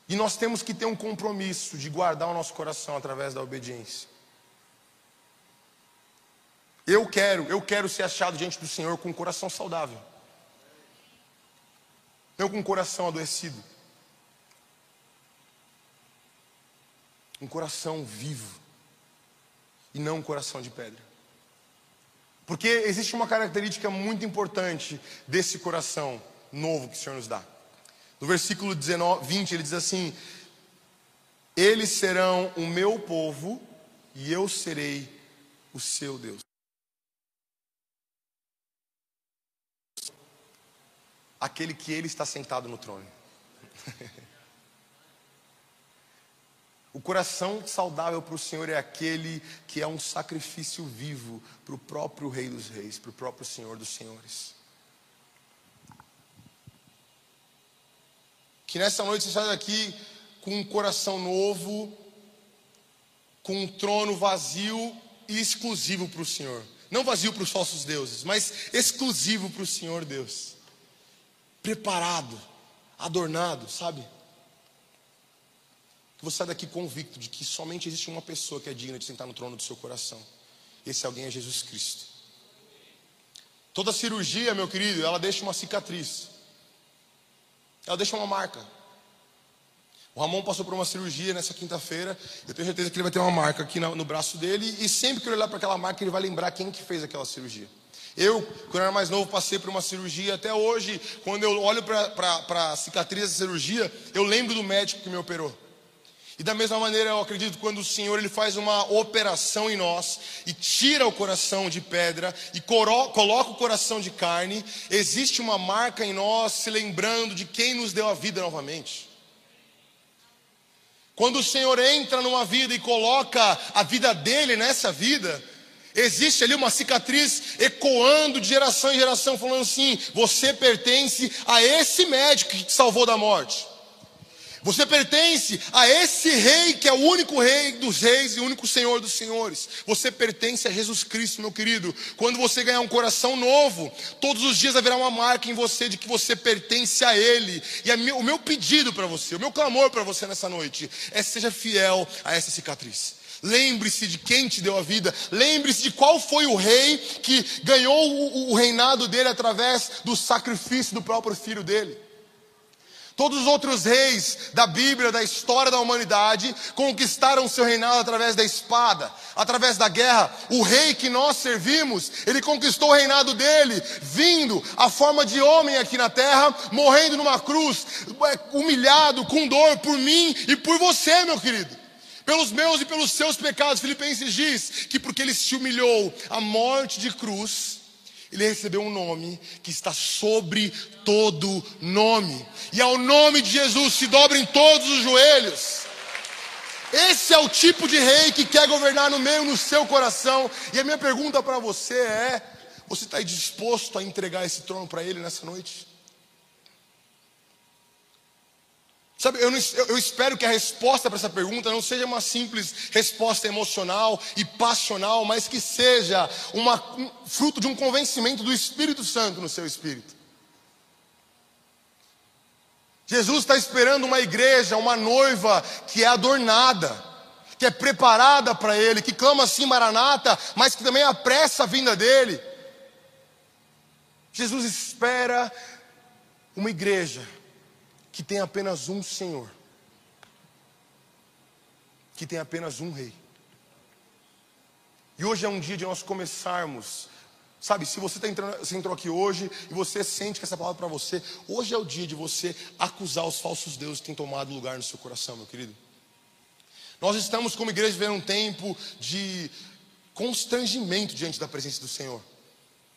E nós temos que ter um compromisso de guardar o nosso coração através da obediência. Eu quero, eu quero ser achado diante do Senhor com um coração saudável. Eu com um coração adoecido. Um coração vivo. E não um coração de pedra. Porque existe uma característica muito importante desse coração novo que o Senhor nos dá. No versículo 19, 20, ele diz assim: Eles serão o meu povo e eu serei o seu Deus. Aquele que ele está sentado no trono. O coração saudável para o Senhor é aquele que é um sacrifício vivo para o próprio Rei dos Reis, para o próprio Senhor dos Senhores. Que nessa noite você saia daqui com um coração novo, com um trono vazio e exclusivo para o Senhor. Não vazio para os falsos deuses, mas exclusivo para o Senhor Deus. Preparado, adornado, sabe? Que você sai daqui convicto de que somente existe uma pessoa que é digna de sentar no trono do seu coração. Esse alguém é Jesus Cristo. Toda cirurgia, meu querido, ela deixa uma cicatriz. Ela deixa uma marca. O Ramon passou por uma cirurgia nessa quinta-feira. Eu tenho certeza que ele vai ter uma marca aqui no, braço dele. E sempre que ele olhar para aquela marca, ele vai lembrar quem que fez aquela cirurgia. Eu, quando era mais novo, passei por uma cirurgia. Até hoje, quando eu olho para a cicatriz dessa cirurgia, eu lembro do médico que me operou. E da mesma maneira, eu acredito quando o Senhor ele faz uma operação em nós e tira o coração de pedra e coloca o coração de carne, existe uma marca em nós se lembrando de quem nos deu a vida novamente. Quando o Senhor entra numa vida e coloca a vida dele nessa vida, existe ali uma cicatriz ecoando de geração em geração, falando assim: você pertence a esse médico que te salvou da morte. Você pertence a esse rei que é o único rei dos reis e o único senhor dos senhores. Você pertence a Jesus Cristo, meu querido. Quando você ganhar um coração novo, todos os dias haverá uma marca em você de que você pertence a Ele. E o meu pedido para você, o meu clamor para você nessa noite é seja fiel a essa cicatriz. Lembre-se de quem te deu a vida. Lembre-se de qual foi o rei que ganhou o, reinado dele através do sacrifício do próprio filho dele. Todos os outros reis da Bíblia, da história da humanidade, conquistaram seu reinado através da espada, através da guerra. O rei que nós servimos, ele conquistou o reinado dele, vindo a forma de homem aqui na terra, morrendo numa cruz, é, humilhado, com dor por mim e por você, meu querido. Pelos meus e pelos seus pecados, Filipenses diz que porque ele se humilhou à morte de cruz, ele recebeu um nome que está sobre todo nome. E ao nome de Jesus se dobrem todos os joelhos. Esse é o tipo de rei que quer governar no meio no seu coração. E a minha pergunta para você é: você está disposto a entregar esse trono para ele nessa noite? Sabe, eu, não, eu, espero que a resposta para essa pergunta não seja uma simples resposta emocional e passional, mas que seja uma, um, fruto de um convencimento do Espírito Santo no seu espírito. Jesus está esperando uma igreja, uma noiva que é adornada, que é preparada para Ele, que clama assim Maranata, mas que também apressa a vinda dEle. Jesus espera uma igreja que tem apenas um Senhor, que tem apenas um Rei. E hoje é um dia de nós começarmos. Sabe, se você, tá entrando, você entrou aqui hoje e você sente que essa palavra é para você, hoje é o dia de você acusar os falsos deuses que têm tomado lugar no seu coração, meu querido. Nós estamos como igreja vivendo um tempo de constrangimento diante da presença do Senhor.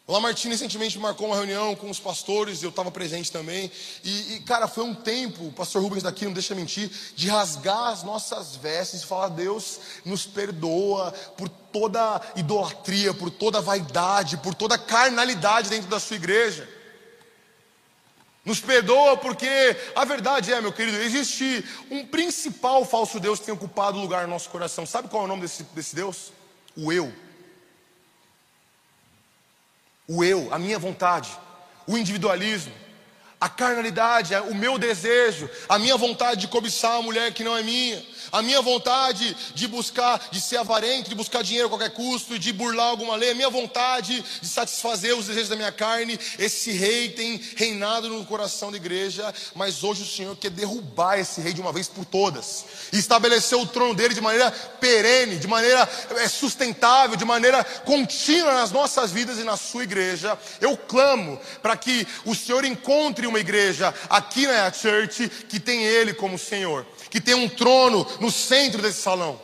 Lamartine recentemente marcou uma reunião com os pastores, eu estava presente também. E, e, cara, foi um tempo, o pastor Rubens daqui, não deixa mentir, de rasgar as nossas vestes e falar: Deus nos perdoa por toda idolatria, por toda vaidade, por toda carnalidade dentro da sua igreja. Nos perdoa porque a verdade é, meu querido, existe um principal falso Deus que tem ocupado o lugar no nosso coração. Sabe qual é o nome desse, desse Deus? O eu o eu, a minha vontade, o individualismo, a carnalidade, o meu desejo, a minha vontade de cobiçar uma mulher que não é minha, a minha vontade de buscar, de ser avarento, de buscar dinheiro a qualquer custo, de burlar alguma lei, a minha vontade de satisfazer os desejos da minha carne. Esse rei tem reinado no coração da igreja, mas hoje o Senhor quer derrubar esse rei de uma vez por todas e estabelecer o trono dele de maneira perene, de maneira é, sustentável, de maneira contínua nas nossas vidas e na sua igreja. Eu clamo para que o Senhor encontre uma igreja aqui na Church que tem Ele como Senhor que tem um trono no centro desse salão.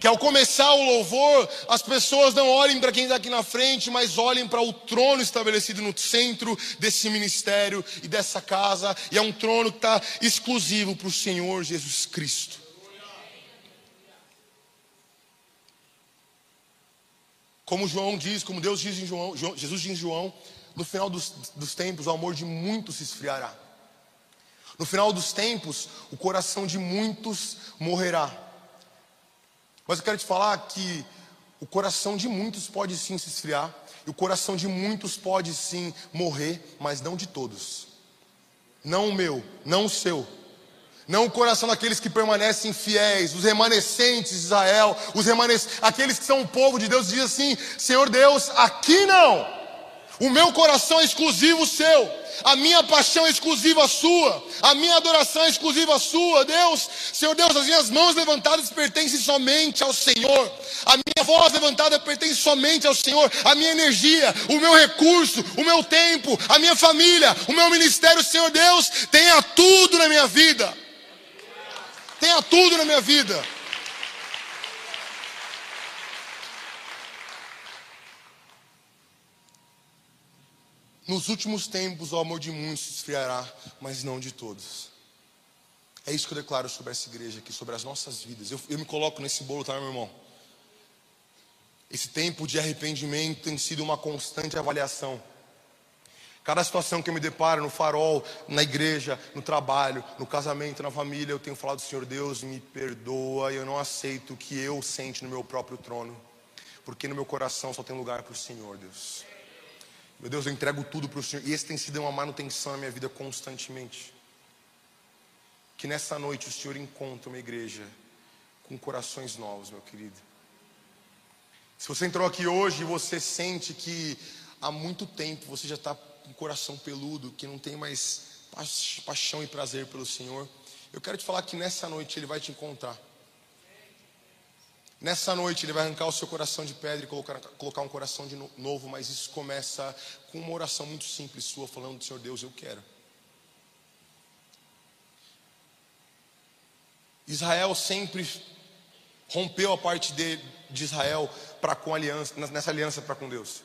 Que ao começar o louvor, as pessoas não olhem para quem está aqui na frente, mas olhem para o trono estabelecido no centro desse ministério e dessa casa. E é um trono que está exclusivo para o Senhor Jesus Cristo. Como João diz, como Deus diz em João, Jesus diz em João, no final dos, dos tempos o amor de muitos se esfriará. No final dos tempos, o coração de muitos morrerá. Mas eu quero te falar que o coração de muitos pode sim se esfriar, e o coração de muitos pode sim morrer, mas não de todos. Não o meu, não o seu. Não o coração daqueles que permanecem fiéis, os remanescentes de Israel, os remanescentes, aqueles que são o povo de Deus, diz assim: Senhor Deus, aqui não. O meu coração é exclusivo seu, a minha paixão é exclusiva sua, a minha adoração é exclusiva sua, Deus. Senhor Deus, as minhas mãos levantadas pertencem somente ao Senhor, a minha voz levantada pertence somente ao Senhor, a minha energia, o meu recurso, o meu tempo, a minha família, o meu ministério, Senhor Deus, tenha tudo na minha vida, tenha tudo na minha vida. Nos últimos tempos o amor de muitos se esfriará, mas não de todos. É isso que eu declaro sobre essa igreja aqui, sobre as nossas vidas. Eu, eu me coloco nesse bolo, tá, meu irmão? Esse tempo de arrependimento tem sido uma constante avaliação. Cada situação que eu me deparo no farol, na igreja, no trabalho, no casamento, na família, eu tenho falado, Senhor Deus, me perdoa, eu não aceito o que eu sente no meu próprio trono, porque no meu coração só tem lugar para o Senhor, Deus. Meu Deus, eu entrego tudo para o Senhor. E esse tem sido uma manutenção na minha vida constantemente. Que nessa noite o Senhor encontre uma igreja com corações novos, meu querido. Se você entrou aqui hoje e você sente que há muito tempo você já está com o coração peludo, que não tem mais paixão e prazer pelo Senhor, eu quero te falar que nessa noite Ele vai te encontrar. Nessa noite ele vai arrancar o seu coração de pedra e colocar, colocar um coração de novo, mas isso começa com uma oração muito simples sua, falando: Senhor Deus, eu quero. Israel sempre rompeu a parte de, de Israel para com aliança, nessa aliança para com Deus.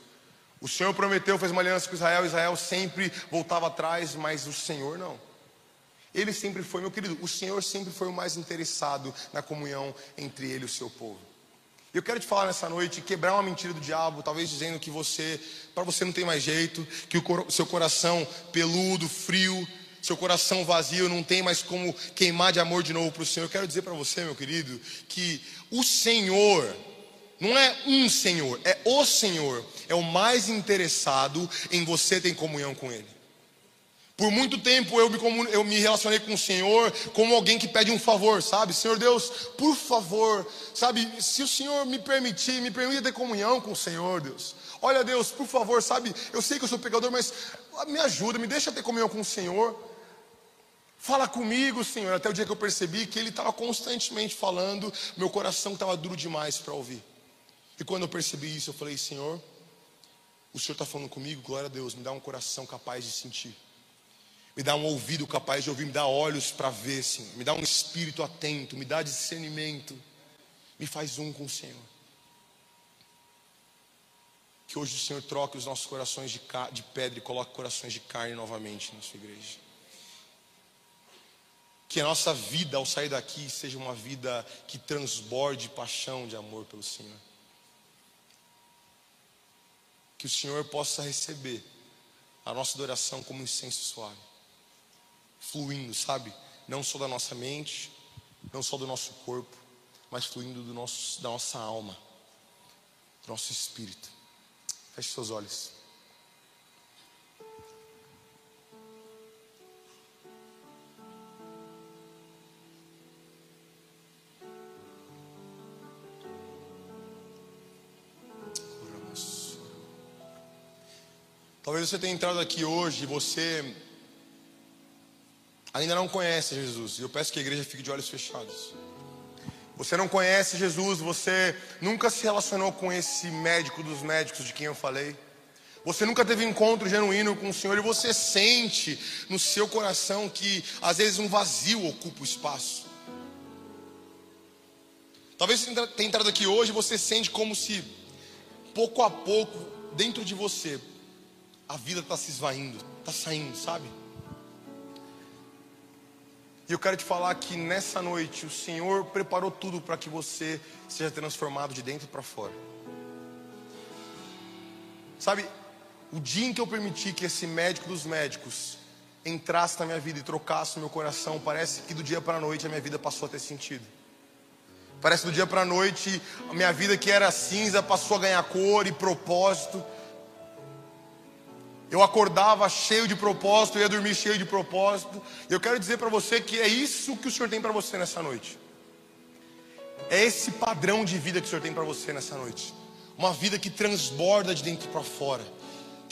O Senhor prometeu, fez uma aliança com Israel, Israel sempre voltava atrás, mas o Senhor não. Ele sempre foi, meu querido, o Senhor sempre foi o mais interessado na comunhão entre ele e o seu povo. Eu quero te falar nessa noite, quebrar uma mentira do diabo, talvez dizendo que você, para você não tem mais jeito, que o seu coração peludo, frio, seu coração vazio não tem mais como queimar de amor de novo para o Senhor. Eu quero dizer para você, meu querido, que o Senhor, não é um Senhor, é o Senhor, é o mais interessado em você ter comunhão com Ele. Por muito tempo eu me, eu me relacionei com o Senhor como alguém que pede um favor, sabe? Senhor Deus, por favor, sabe? Se o Senhor me permitir, me permita ter comunhão com o Senhor, Deus. Olha, Deus, por favor, sabe? Eu sei que eu sou pecador, mas me ajuda, me deixa ter comunhão com o Senhor. Fala comigo, Senhor. Até o dia que eu percebi que Ele estava constantemente falando, meu coração estava duro demais para ouvir. E quando eu percebi isso, eu falei: Senhor, o Senhor está falando comigo, glória a Deus, me dá um coração capaz de sentir. Me dá um ouvido capaz de ouvir, me dá olhos para ver, Senhor. Me dá um espírito atento, me dá discernimento. Me faz um com o Senhor. Que hoje o Senhor troque os nossos corações de, de pedra e coloque corações de carne novamente na sua igreja. Que a nossa vida ao sair daqui seja uma vida que transborde paixão de amor pelo Senhor. Que o Senhor possa receber a nossa adoração como incenso suave fluindo, sabe? Não só da nossa mente, não só do nosso corpo, mas fluindo do nosso, da nossa alma, do nosso espírito. Feche seus olhos. Talvez você tenha entrado aqui hoje e você ainda não conhece Jesus. Eu peço que a igreja fique de olhos fechados. Você não conhece Jesus, você nunca se relacionou com esse médico dos médicos de quem eu falei. Você nunca teve encontro genuíno com o Senhor e você sente no seu coração que às vezes um vazio ocupa o espaço. Talvez você tenha entrado aqui hoje e você sente como se pouco a pouco dentro de você a vida está se esvaindo, está saindo, sabe? E eu quero te falar que nessa noite o Senhor preparou tudo para que você seja transformado de dentro para fora. Sabe, o dia em que eu permiti que esse médico dos médicos entrasse na minha vida e trocasse o meu coração, parece que do dia para a noite a minha vida passou a ter sentido. Parece que do dia para a noite a minha vida que era cinza passou a ganhar cor e propósito. Eu acordava cheio de propósito, ia dormir cheio de propósito. Eu quero dizer para você que é isso que o Senhor tem para você nessa noite. É esse padrão de vida que o Senhor tem para você nessa noite. Uma vida que transborda de dentro para fora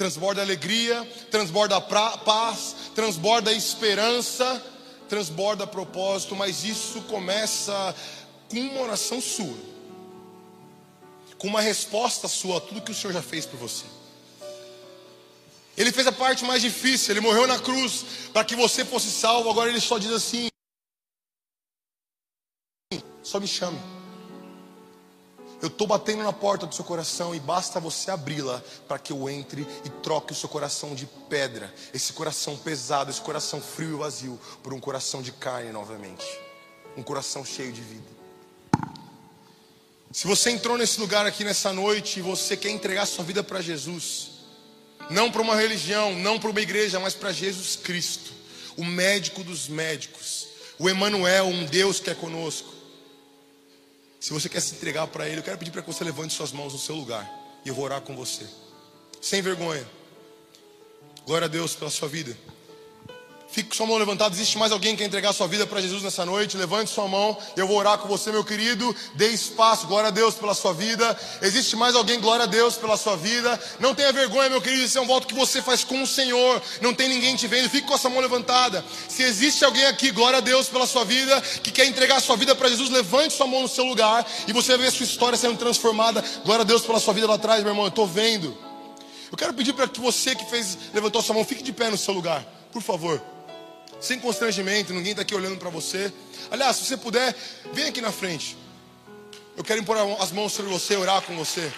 transborda alegria, transborda paz, transborda esperança, transborda propósito, mas isso começa com uma oração sua, com uma resposta sua a tudo que o Senhor já fez por você. Ele fez a parte mais difícil, ele morreu na cruz para que você fosse salvo. Agora ele só diz assim: só me chame. Eu estou batendo na porta do seu coração e basta você abri-la para que eu entre e troque o seu coração de pedra, esse coração pesado, esse coração frio e vazio, por um coração de carne novamente, um coração cheio de vida. Se você entrou nesse lugar aqui nessa noite e você quer entregar sua vida para Jesus, não para uma religião, não para uma igreja, mas para Jesus Cristo, o médico dos médicos, o Emanuel, um Deus que é conosco. Se você quer se entregar para Ele, eu quero pedir para que você levante suas mãos no seu lugar. E eu vou orar com você. Sem vergonha. Glória a Deus pela sua vida. Fique com sua mão levantada. Existe mais alguém que quer entregar sua vida para Jesus nessa noite? Levante sua mão. Eu vou orar com você, meu querido. Dê espaço. Glória a Deus pela sua vida. Existe mais alguém? Glória a Deus pela sua vida. Não tenha vergonha, meu querido. Isso é um voto que você faz com o Senhor. Não tem ninguém te vendo. Fique com essa mão levantada. Se existe alguém aqui, glória a Deus pela sua vida, que quer entregar sua vida para Jesus, levante sua mão no seu lugar e você vai ver sua história sendo transformada. Glória a Deus pela sua vida lá atrás, meu irmão. Eu estou vendo. Eu quero pedir para que você que fez, levantou sua mão, fique de pé no seu lugar, por favor sem constrangimento, ninguém está aqui olhando para você. Aliás, se você puder, vem aqui na frente. Eu quero impor as mãos sobre você, orar com você.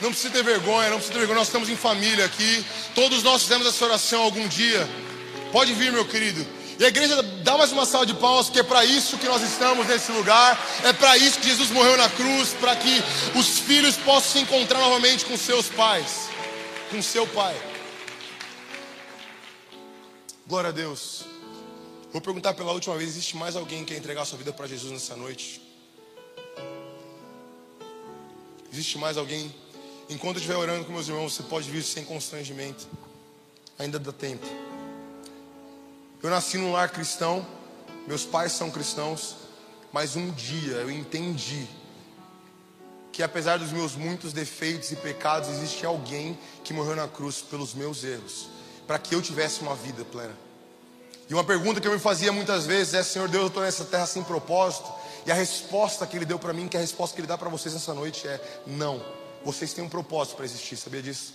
Não precisa ter vergonha, não precisa ter vergonha. Nós estamos em família aqui. Todos nós fizemos essa oração algum dia. Pode vir, meu querido. E a igreja dá mais uma salva de palmas, porque é para isso que nós estamos nesse lugar. É para isso que Jesus morreu na cruz, para que os filhos possam se encontrar novamente com seus pais, com seu pai. Glória a Deus. Vou perguntar pela última vez: existe mais alguém que quer entregar sua vida para Jesus nessa noite? Existe mais alguém? Enquanto eu estiver orando com meus irmãos, você pode vir sem constrangimento. Ainda dá tempo. Eu nasci num lar cristão, meus pais são cristãos, mas um dia eu entendi que apesar dos meus muitos defeitos e pecados, existe alguém que morreu na cruz pelos meus erros para que eu tivesse uma vida plena. E uma pergunta que eu me fazia muitas vezes é: Senhor Deus, eu estou nessa terra sem propósito. E a resposta que Ele deu para mim, que é a resposta que Ele dá para vocês nessa noite é: não. Vocês têm um propósito para existir, sabia disso?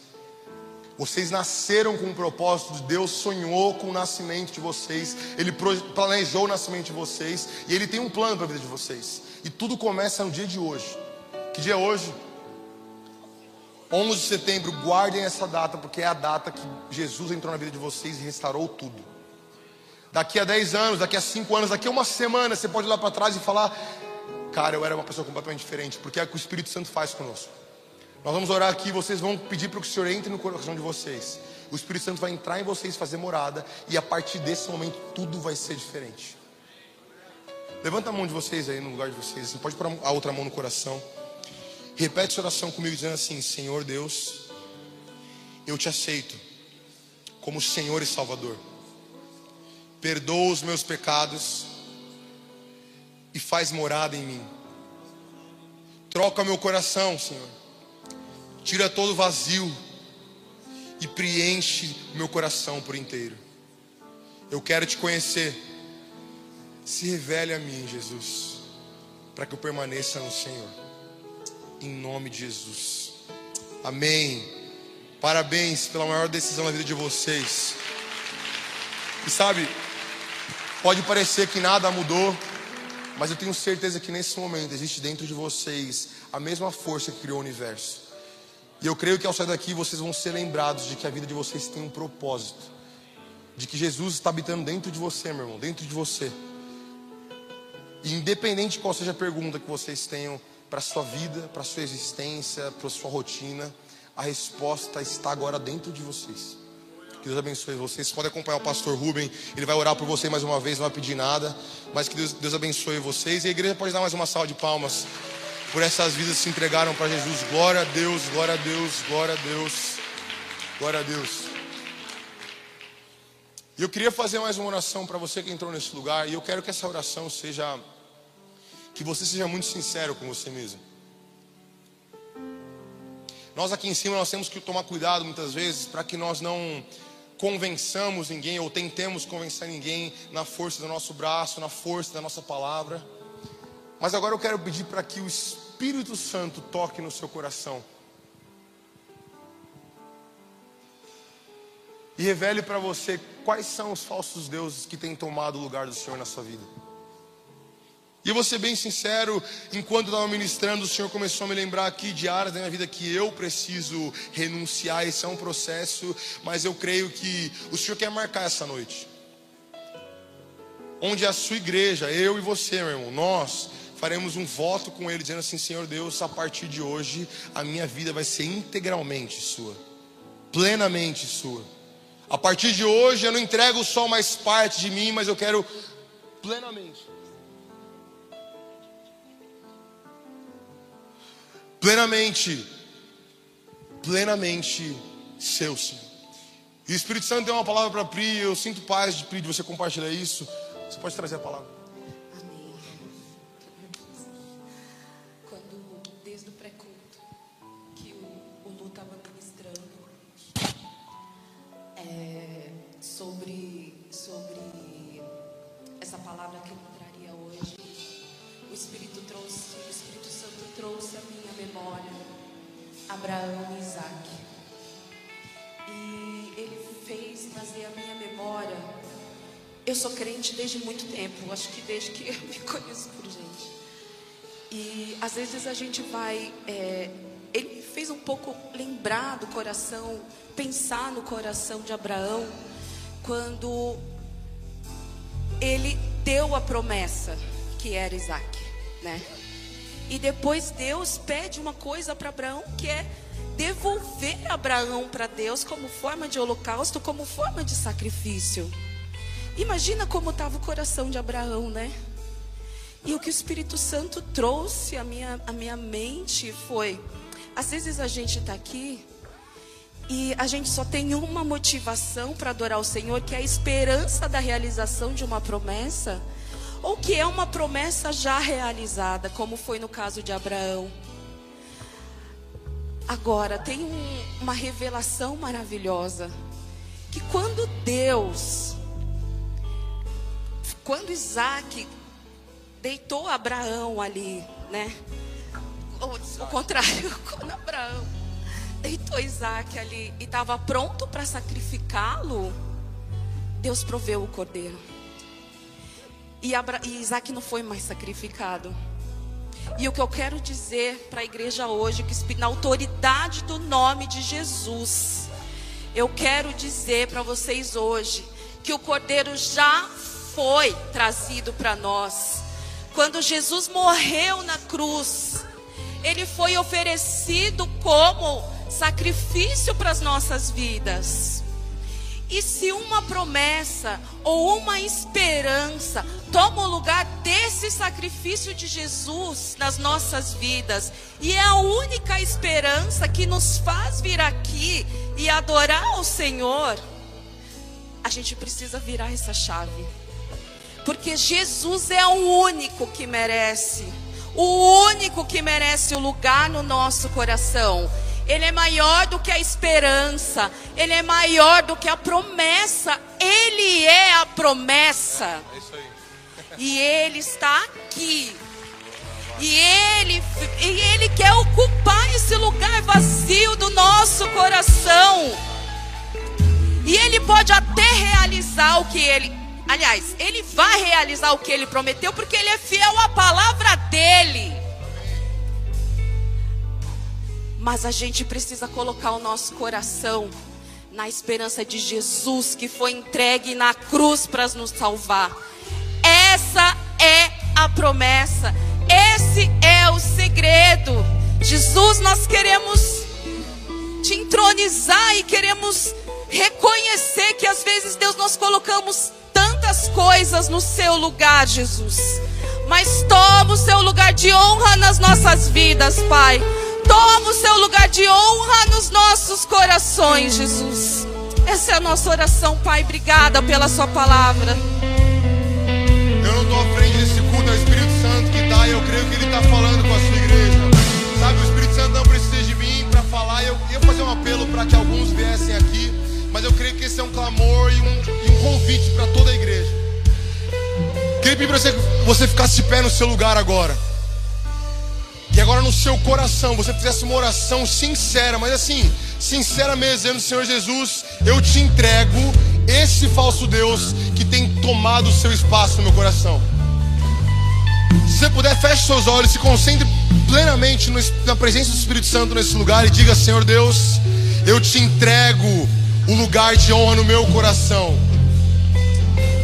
Vocês nasceram com um propósito, Deus sonhou com o nascimento de vocês, Ele planejou o nascimento de vocês, e Ele tem um plano para a vida de vocês. E tudo começa no dia de hoje. Que dia é hoje? 11 de setembro, guardem essa data, porque é a data que Jesus entrou na vida de vocês e restaurou tudo. Daqui a 10 anos, daqui a 5 anos, daqui a uma semana, você pode olhar para trás e falar: Cara, eu era uma pessoa completamente diferente, porque é o que o Espírito Santo faz conosco. Nós vamos orar aqui, vocês vão pedir para que o Senhor entre no coração de vocês. O Espírito Santo vai entrar em vocês, fazer morada, e a partir desse momento tudo vai ser diferente. Levanta a mão de vocês aí no lugar de vocês. Você pode pôr a outra mão no coração. Repete essa oração comigo, dizendo assim: Senhor Deus, eu te aceito como Senhor e Salvador. Perdoa os meus pecados e faz morada em mim. Troca meu coração, Senhor. Tira todo vazio e preenche meu coração por inteiro. Eu quero te conhecer. Se revele a mim, Jesus, para que eu permaneça no Senhor em nome de Jesus. Amém. Parabéns pela maior decisão na vida de vocês. E sabe, pode parecer que nada mudou, mas eu tenho certeza que nesse momento existe dentro de vocês a mesma força que criou o universo. E eu creio que ao sair daqui vocês vão ser lembrados de que a vida de vocês tem um propósito. De que Jesus está habitando dentro de você, meu irmão, dentro de você. E independente de qual seja a pergunta que vocês tenham para a sua vida, para a sua existência, para a sua rotina. A resposta está agora dentro de vocês. Deus abençoe vocês. Vocês podem acompanhar o pastor Rubem, ele vai orar por você mais uma vez, não vai pedir nada. Mas que Deus, Deus abençoe vocês. E a igreja pode dar mais uma salva de palmas por essas vidas que se entregaram para Jesus. Glória a Deus, glória a Deus, glória a Deus, glória a Deus. E eu queria fazer mais uma oração para você que entrou nesse lugar. E eu quero que essa oração seja que você seja muito sincero com você mesmo. Nós aqui em cima nós temos que tomar cuidado muitas vezes para que nós não convençamos ninguém ou tentemos convencer ninguém na força do nosso braço, na força da nossa palavra. Mas agora eu quero pedir para que o Espírito Santo toque no seu coração. E revele para você quais são os falsos deuses que têm tomado o lugar do Senhor na sua vida. E eu vou ser bem sincero, enquanto estava ministrando, o Senhor começou a me lembrar aqui de áreas da minha vida que eu preciso renunciar. Esse é um processo, mas eu creio que o Senhor quer marcar essa noite. Onde a sua igreja, eu e você, meu irmão, nós faremos um voto com Ele, dizendo assim: Senhor Deus, a partir de hoje, a minha vida vai ser integralmente sua, plenamente sua. A partir de hoje, eu não entrego só mais parte de mim, mas eu quero plenamente. Plenamente, plenamente seu, Senhor. E o Espírito Santo tem uma palavra para Pri, eu sinto paz de Pri, de você compartilhar isso. Você pode trazer a palavra. Amém. Quando, desde o pré-culto, que o, Lu estava ministrando é, sobre, sobre essa palavra que ele traria hoje, o Espírito trouxe, o Espírito Santo trouxe a minha Abraão e Isaac. E ele fez trazer a minha memória. Eu sou crente desde muito tempo, acho que desde que eu me conheço por gente. E às vezes a gente vai. é, ele fez um pouco lembrar do coração, pensar no coração de Abraão, quando ele deu a promessa que era Isaac, né? E depois Deus pede uma coisa para Abraão que é devolver Abraão para Deus como forma de holocausto, como forma de sacrifício. Imagina como estava o coração de Abraão, né? E o que o Espírito Santo trouxe à minha, à minha mente foi: às vezes a gente está aqui e a gente só tem uma motivação para adorar o Senhor, que é a esperança da realização de uma promessa, ou que é uma promessa já realizada, como foi no caso de Abraão. Agora, tem um- uma revelação maravilhosa, que quando Deus, quando Isaac deitou Abraão ali, né? Ou o contrário, quando Abraão deitou Isaac ali e estava pronto para sacrificá-lo, Deus proveu o cordeiro. E, Abra... e Isaac não foi mais sacrificado. E o que eu quero dizer para a igreja hoje, que na autoridade do nome de Jesus, eu quero dizer para vocês hoje que o cordeiro já foi trazido para nós. Quando Jesus morreu na cruz, ele foi oferecido como sacrifício para as nossas vidas. E se uma promessa ou uma esperança toma o lugar desse sacrifício de Jesus nas nossas vidas, e é a única esperança que nos faz vir aqui e adorar o Senhor, a gente precisa virar essa chave. Porque Jesus é o único que merece, o único que merece o lugar no nosso coração. Ele é maior do que a esperança, ele é maior do que a promessa. Ele é a promessa. É isso aí. E ele está aqui. E ele, e ele quer ocupar esse lugar vazio do nosso coração. E ele pode até realizar o que ele, aliás, ele vai realizar o que ele prometeu, porque ele é fiel à palavra dele. Mas a gente precisa colocar o nosso coração na esperança de Jesus que foi entregue na cruz para nos salvar. Essa é a promessa. Esse é o segredo. Jesus, nós queremos te entronizar e queremos reconhecer que às vezes, Deus, nós colocamos tantas coisas no seu lugar, Jesus. Mas toma o seu lugar de honra nas nossas vidas, Pai. Toma o seu lugar de honra nos nossos corações, Jesus. Essa é a nossa oração, Pai. Obrigada pela Sua palavra. Eu não estou à frente desse culto, é o Espírito Santo que está, e eu creio que ele está falando com a sua igreja. Sabe, o Espírito Santo não precisa de mim para falar. Eu ia fazer um apelo para que alguns viessem aqui, mas eu creio que esse é um clamor e um, e um convite para toda a igreja. Queria pedir para você, você ficasse de pé no seu lugar agora. E agora no seu coração você fizesse uma oração sincera, mas assim, sincera mesmo, dizendo: Senhor Jesus, eu te entrego esse falso Deus que tem tomado o seu espaço no meu coração. Se você puder, feche seus olhos, se concentre plenamente na presença do Espírito Santo nesse lugar e diga: Senhor Deus, eu te entrego o lugar de honra no meu coração.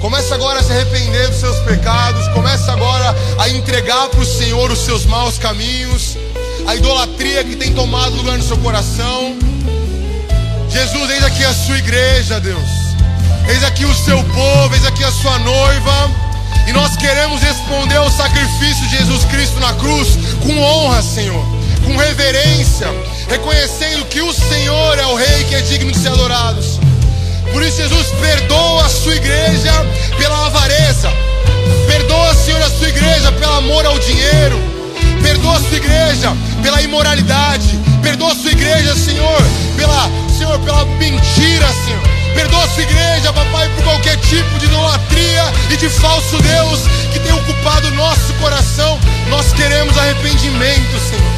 Comece agora a se arrepender dos seus pecados. Comece agora a entregar para o Senhor os seus maus caminhos, a idolatria que tem tomado lugar no seu coração. Jesus, eis aqui a sua igreja, Deus. Eis aqui o seu povo, eis aqui a sua noiva. E nós queremos responder ao sacrifício de Jesus Cristo na cruz com honra, Senhor, com reverência, reconhecendo que o Senhor é o Rei que é digno de ser adorado. Por isso, Jesus perdoa a sua igreja pela avareza. Perdoa, Senhor, a sua igreja pelo amor ao dinheiro. Perdoa a sua igreja pela imoralidade. Perdoa a sua igreja, Senhor, pela, Senhor, pela mentira, Senhor. Perdoa a sua igreja, papai, por qualquer tipo de idolatria e de falso Deus que tem ocupado nosso coração. Nós queremos arrependimento, Senhor.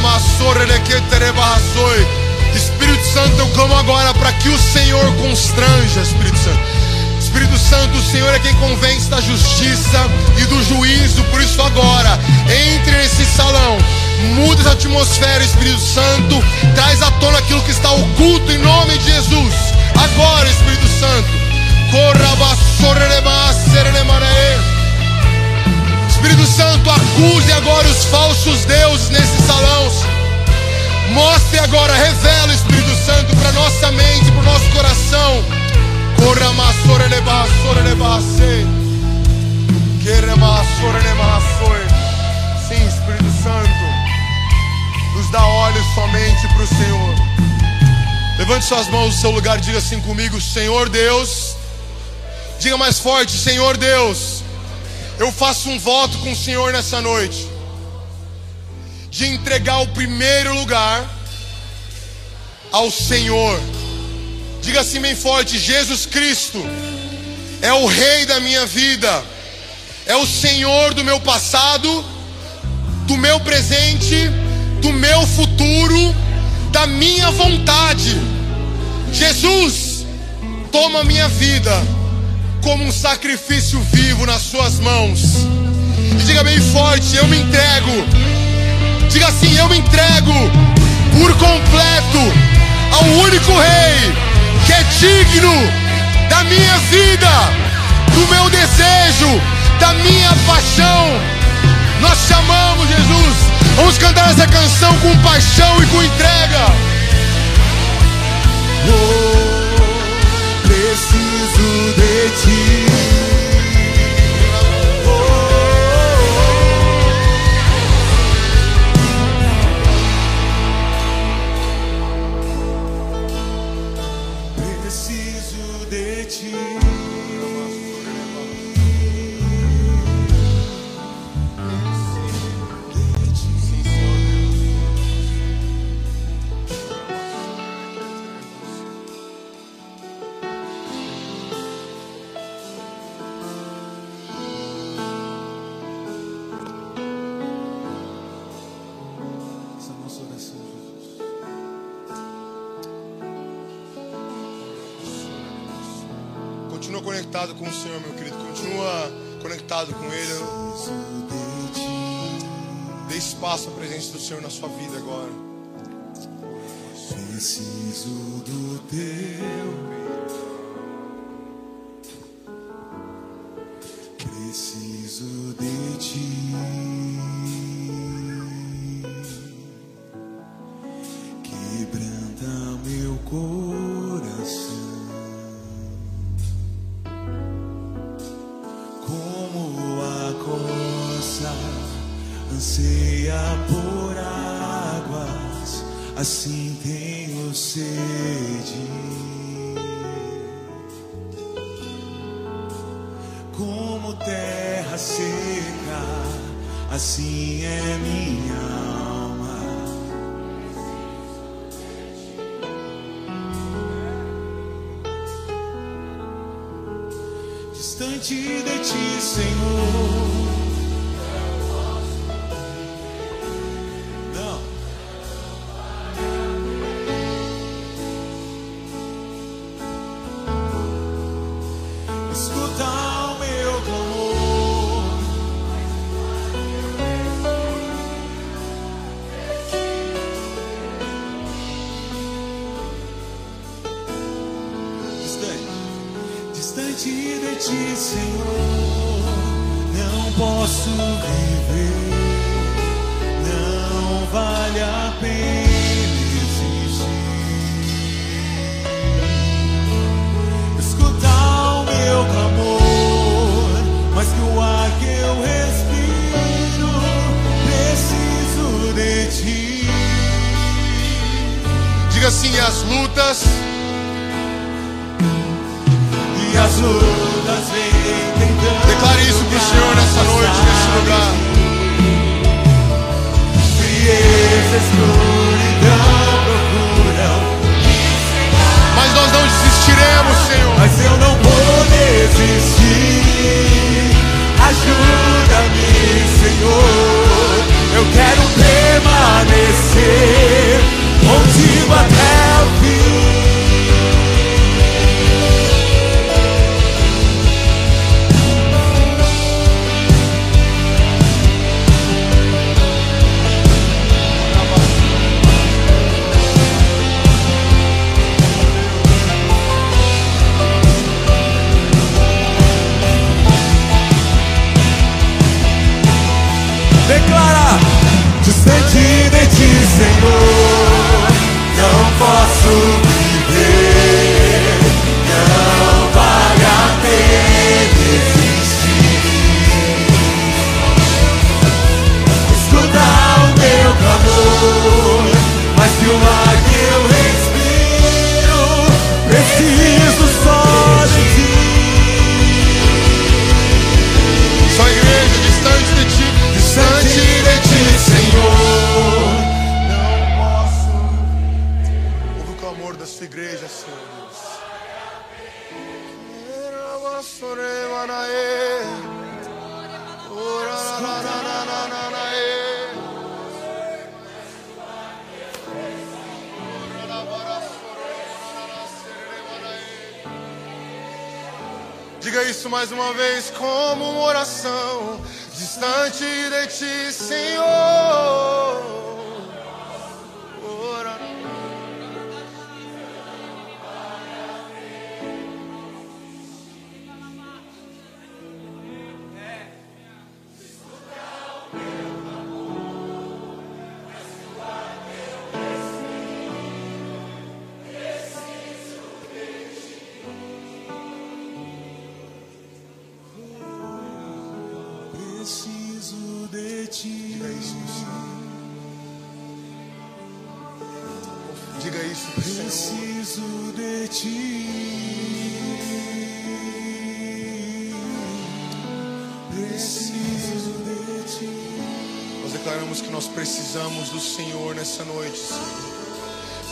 Maçorra, que. Espírito Santo, eu clamo agora para que o Senhor constranja, Espírito Santo. Espírito Santo, o Senhor é quem convence da justiça e do juízo, por isso agora, entre nesse salão, muda essa atmosfera, Espírito Santo, traz à tona aquilo que está oculto em nome de Jesus. Agora, Espírito Santo, Espírito Santo, acuse agora os falsos deuses nesse salão. Mostre agora, revela, Espírito Santo, para nossa mente, para o nosso coração. Sim, Espírito Santo, nos dá olhos somente para o Senhor. Levante suas mãos no seu lugar e diga assim comigo: Senhor Deus. Diga mais forte: Senhor Deus. Eu faço um voto com o Senhor nessa noite de entregar o primeiro lugar ao Senhor. Diga assim bem forte: Jesus Cristo é o Rei da minha vida, é o Senhor do meu passado, do meu presente, do meu futuro, da minha vontade. Jesus, toma minha vida como um sacrifício vivo nas Suas mãos. E diga bem forte: eu me entrego Diga assim: Eu me entrego por completo ao único Rei que é digno da minha vida, do meu desejo, da minha paixão. Nós chamamos Jesus. Vamos cantar essa canção com paixão e com entrega. Oh, preciso de ti. Conectado com o Senhor, meu querido. Continua conectado com Ele. Dê espaço à presença do Senhor na sua vida agora. Preciso do teu. De ti, Senhor. Ti, Senhor, não posso viver. Não vale a pena existir. Escutar o meu clamor, mas que o ar que eu respiro preciso de ti. Diga assim: as lutas Mas nós não desistiremos, Senhor. Mas eu não vou desistir. Ajuda-me, Senhor. Eu quero permanecer contigo Senhor. Preciso de ti. Preciso de ti. Nós declaramos que nós precisamos do Senhor nessa noite, Senhor.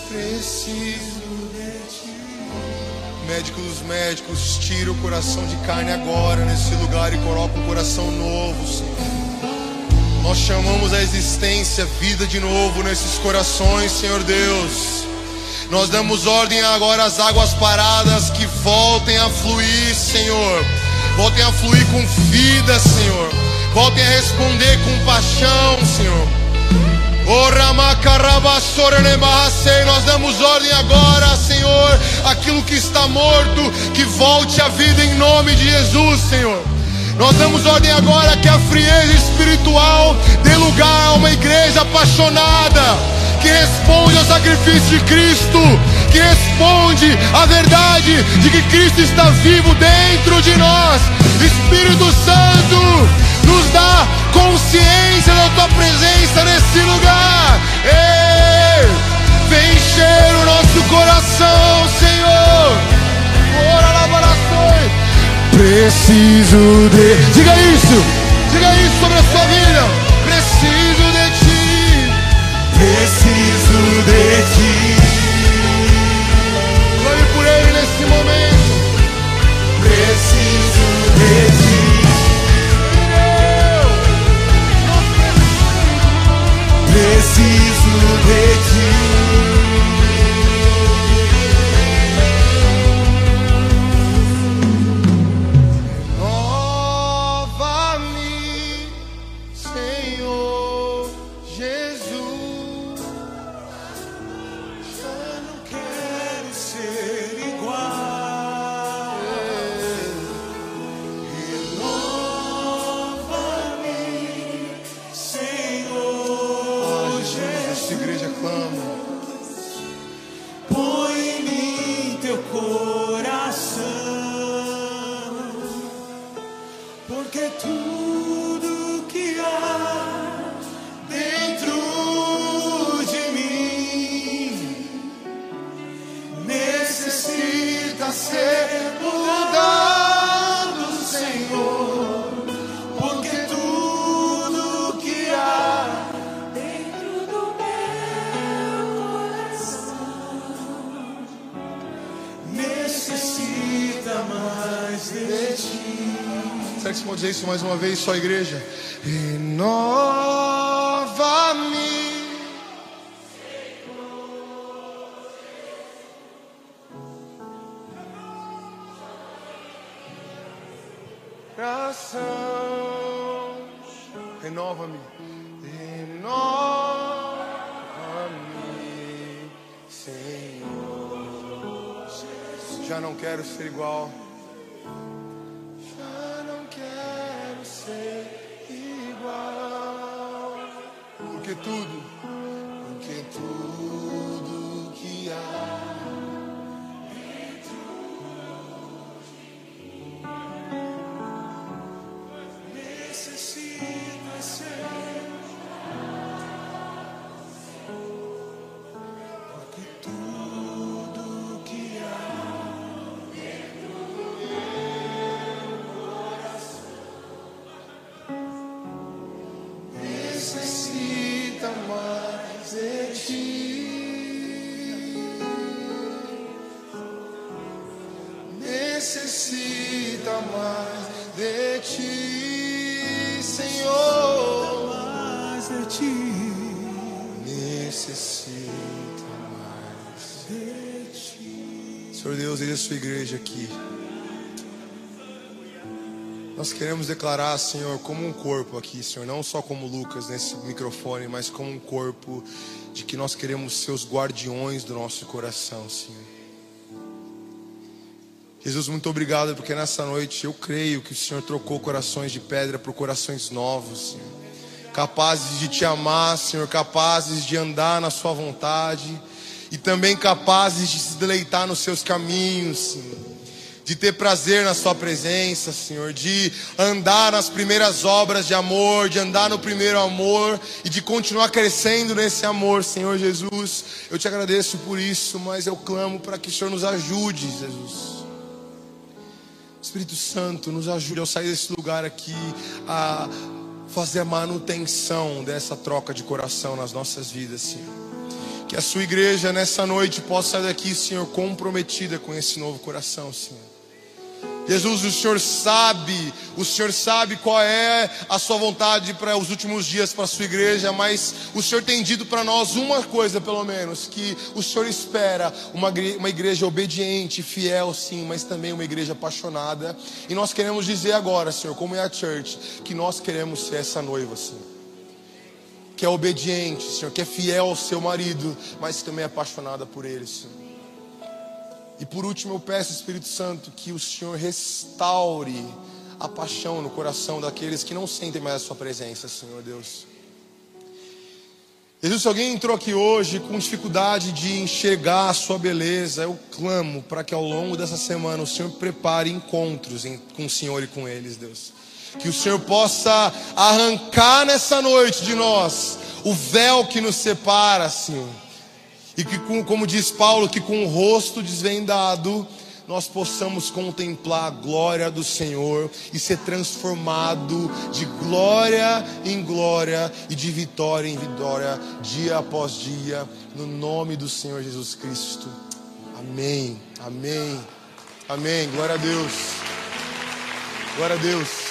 Preciso de ti. Médico dos médicos, tira o coração de carne agora nesse lugar e coloca um coração novo, Senhor. Nós chamamos a existência, vida de novo nesses corações, Senhor Deus. Nós damos ordem agora às águas paradas que voltem a fluir, Senhor. Voltem a fluir com vida, Senhor. Voltem a responder com paixão, Senhor. Macarabassorenemahase. Nós damos ordem agora, Senhor, aquilo que está morto, que volte à vida em nome de Jesus, Senhor. Nós damos ordem agora que a frieza espiritual dê lugar a uma igreja apaixonada, que responde ao sacrifício de Cristo, que responde à verdade de que Cristo está vivo dentro de nós. Espírito Santo, nos dá consciência da tua presença nesse lugar. Ei, vem encher o nosso coração, Senhor. Preciso de. Diga isso, diga isso sobre a sua vida. Preciso preciso de ti. Clame por Ele nesse momento. Preciso de ti. Preciso de ti. Isso mais uma vez, só a igreja? Renova-me. Coração, renova-me, renova-me, Senhor. Já não quero ser igual. Sua igreja aqui. Nós queremos declarar, Senhor, como um corpo aqui, Senhor, não só como Lucas nesse microfone, mas como um corpo de que nós queremos ser os guardiões do nosso coração, Senhor. Jesus, muito obrigado, porque nessa noite eu creio que o Senhor trocou corações de pedra por corações novos, Senhor. Capazes de te amar, Senhor, capazes de andar na Sua vontade e também capazes de se deleitar nos seus caminhos, Senhor de ter prazer na Sua presença, Senhor, de andar nas primeiras obras de amor, de andar no primeiro amor e de continuar crescendo nesse amor, Senhor Jesus. Eu te agradeço por isso, mas eu clamo para que o Senhor nos ajude, Jesus. Espírito Santo, nos ajude ao sair desse lugar aqui a fazer a manutenção dessa troca de coração nas nossas vidas, Senhor. Que a sua igreja nessa noite possa sair daqui, Senhor, comprometida com esse novo coração, Senhor. Jesus, o Senhor sabe, o Senhor sabe qual é a sua vontade para os últimos dias para a sua igreja, mas o Senhor tem dito para nós uma coisa, pelo menos, que o Senhor espera uma, uma igreja obediente, fiel, sim, mas também uma igreja apaixonada. E nós queremos dizer agora, Senhor, como é a church, que nós queremos ser essa noiva, Senhor. Que é obediente, Senhor, que é fiel ao seu marido, mas também é apaixonada por ele, Senhor. E por último, eu peço, Espírito Santo, que o Senhor restaure a paixão no coração daqueles que não sentem mais a Sua presença, Senhor Deus. Jesus, se alguém entrou aqui hoje com dificuldade de enxergar a Sua beleza, eu clamo para que ao longo dessa semana o Senhor prepare encontros com o Senhor e com eles, Deus. Que o Senhor possa arrancar nessa noite de nós o véu que nos separa, Senhor. E que, com- como diz Paulo, que com o rosto desvendado nós possamos contemplar a glória do Senhor e ser transformado de glória em glória e de vitória em vitória, dia após dia, no nome do Senhor Jesus Cristo. Amém, amém, amém. Glória a Deus, glória a Deus.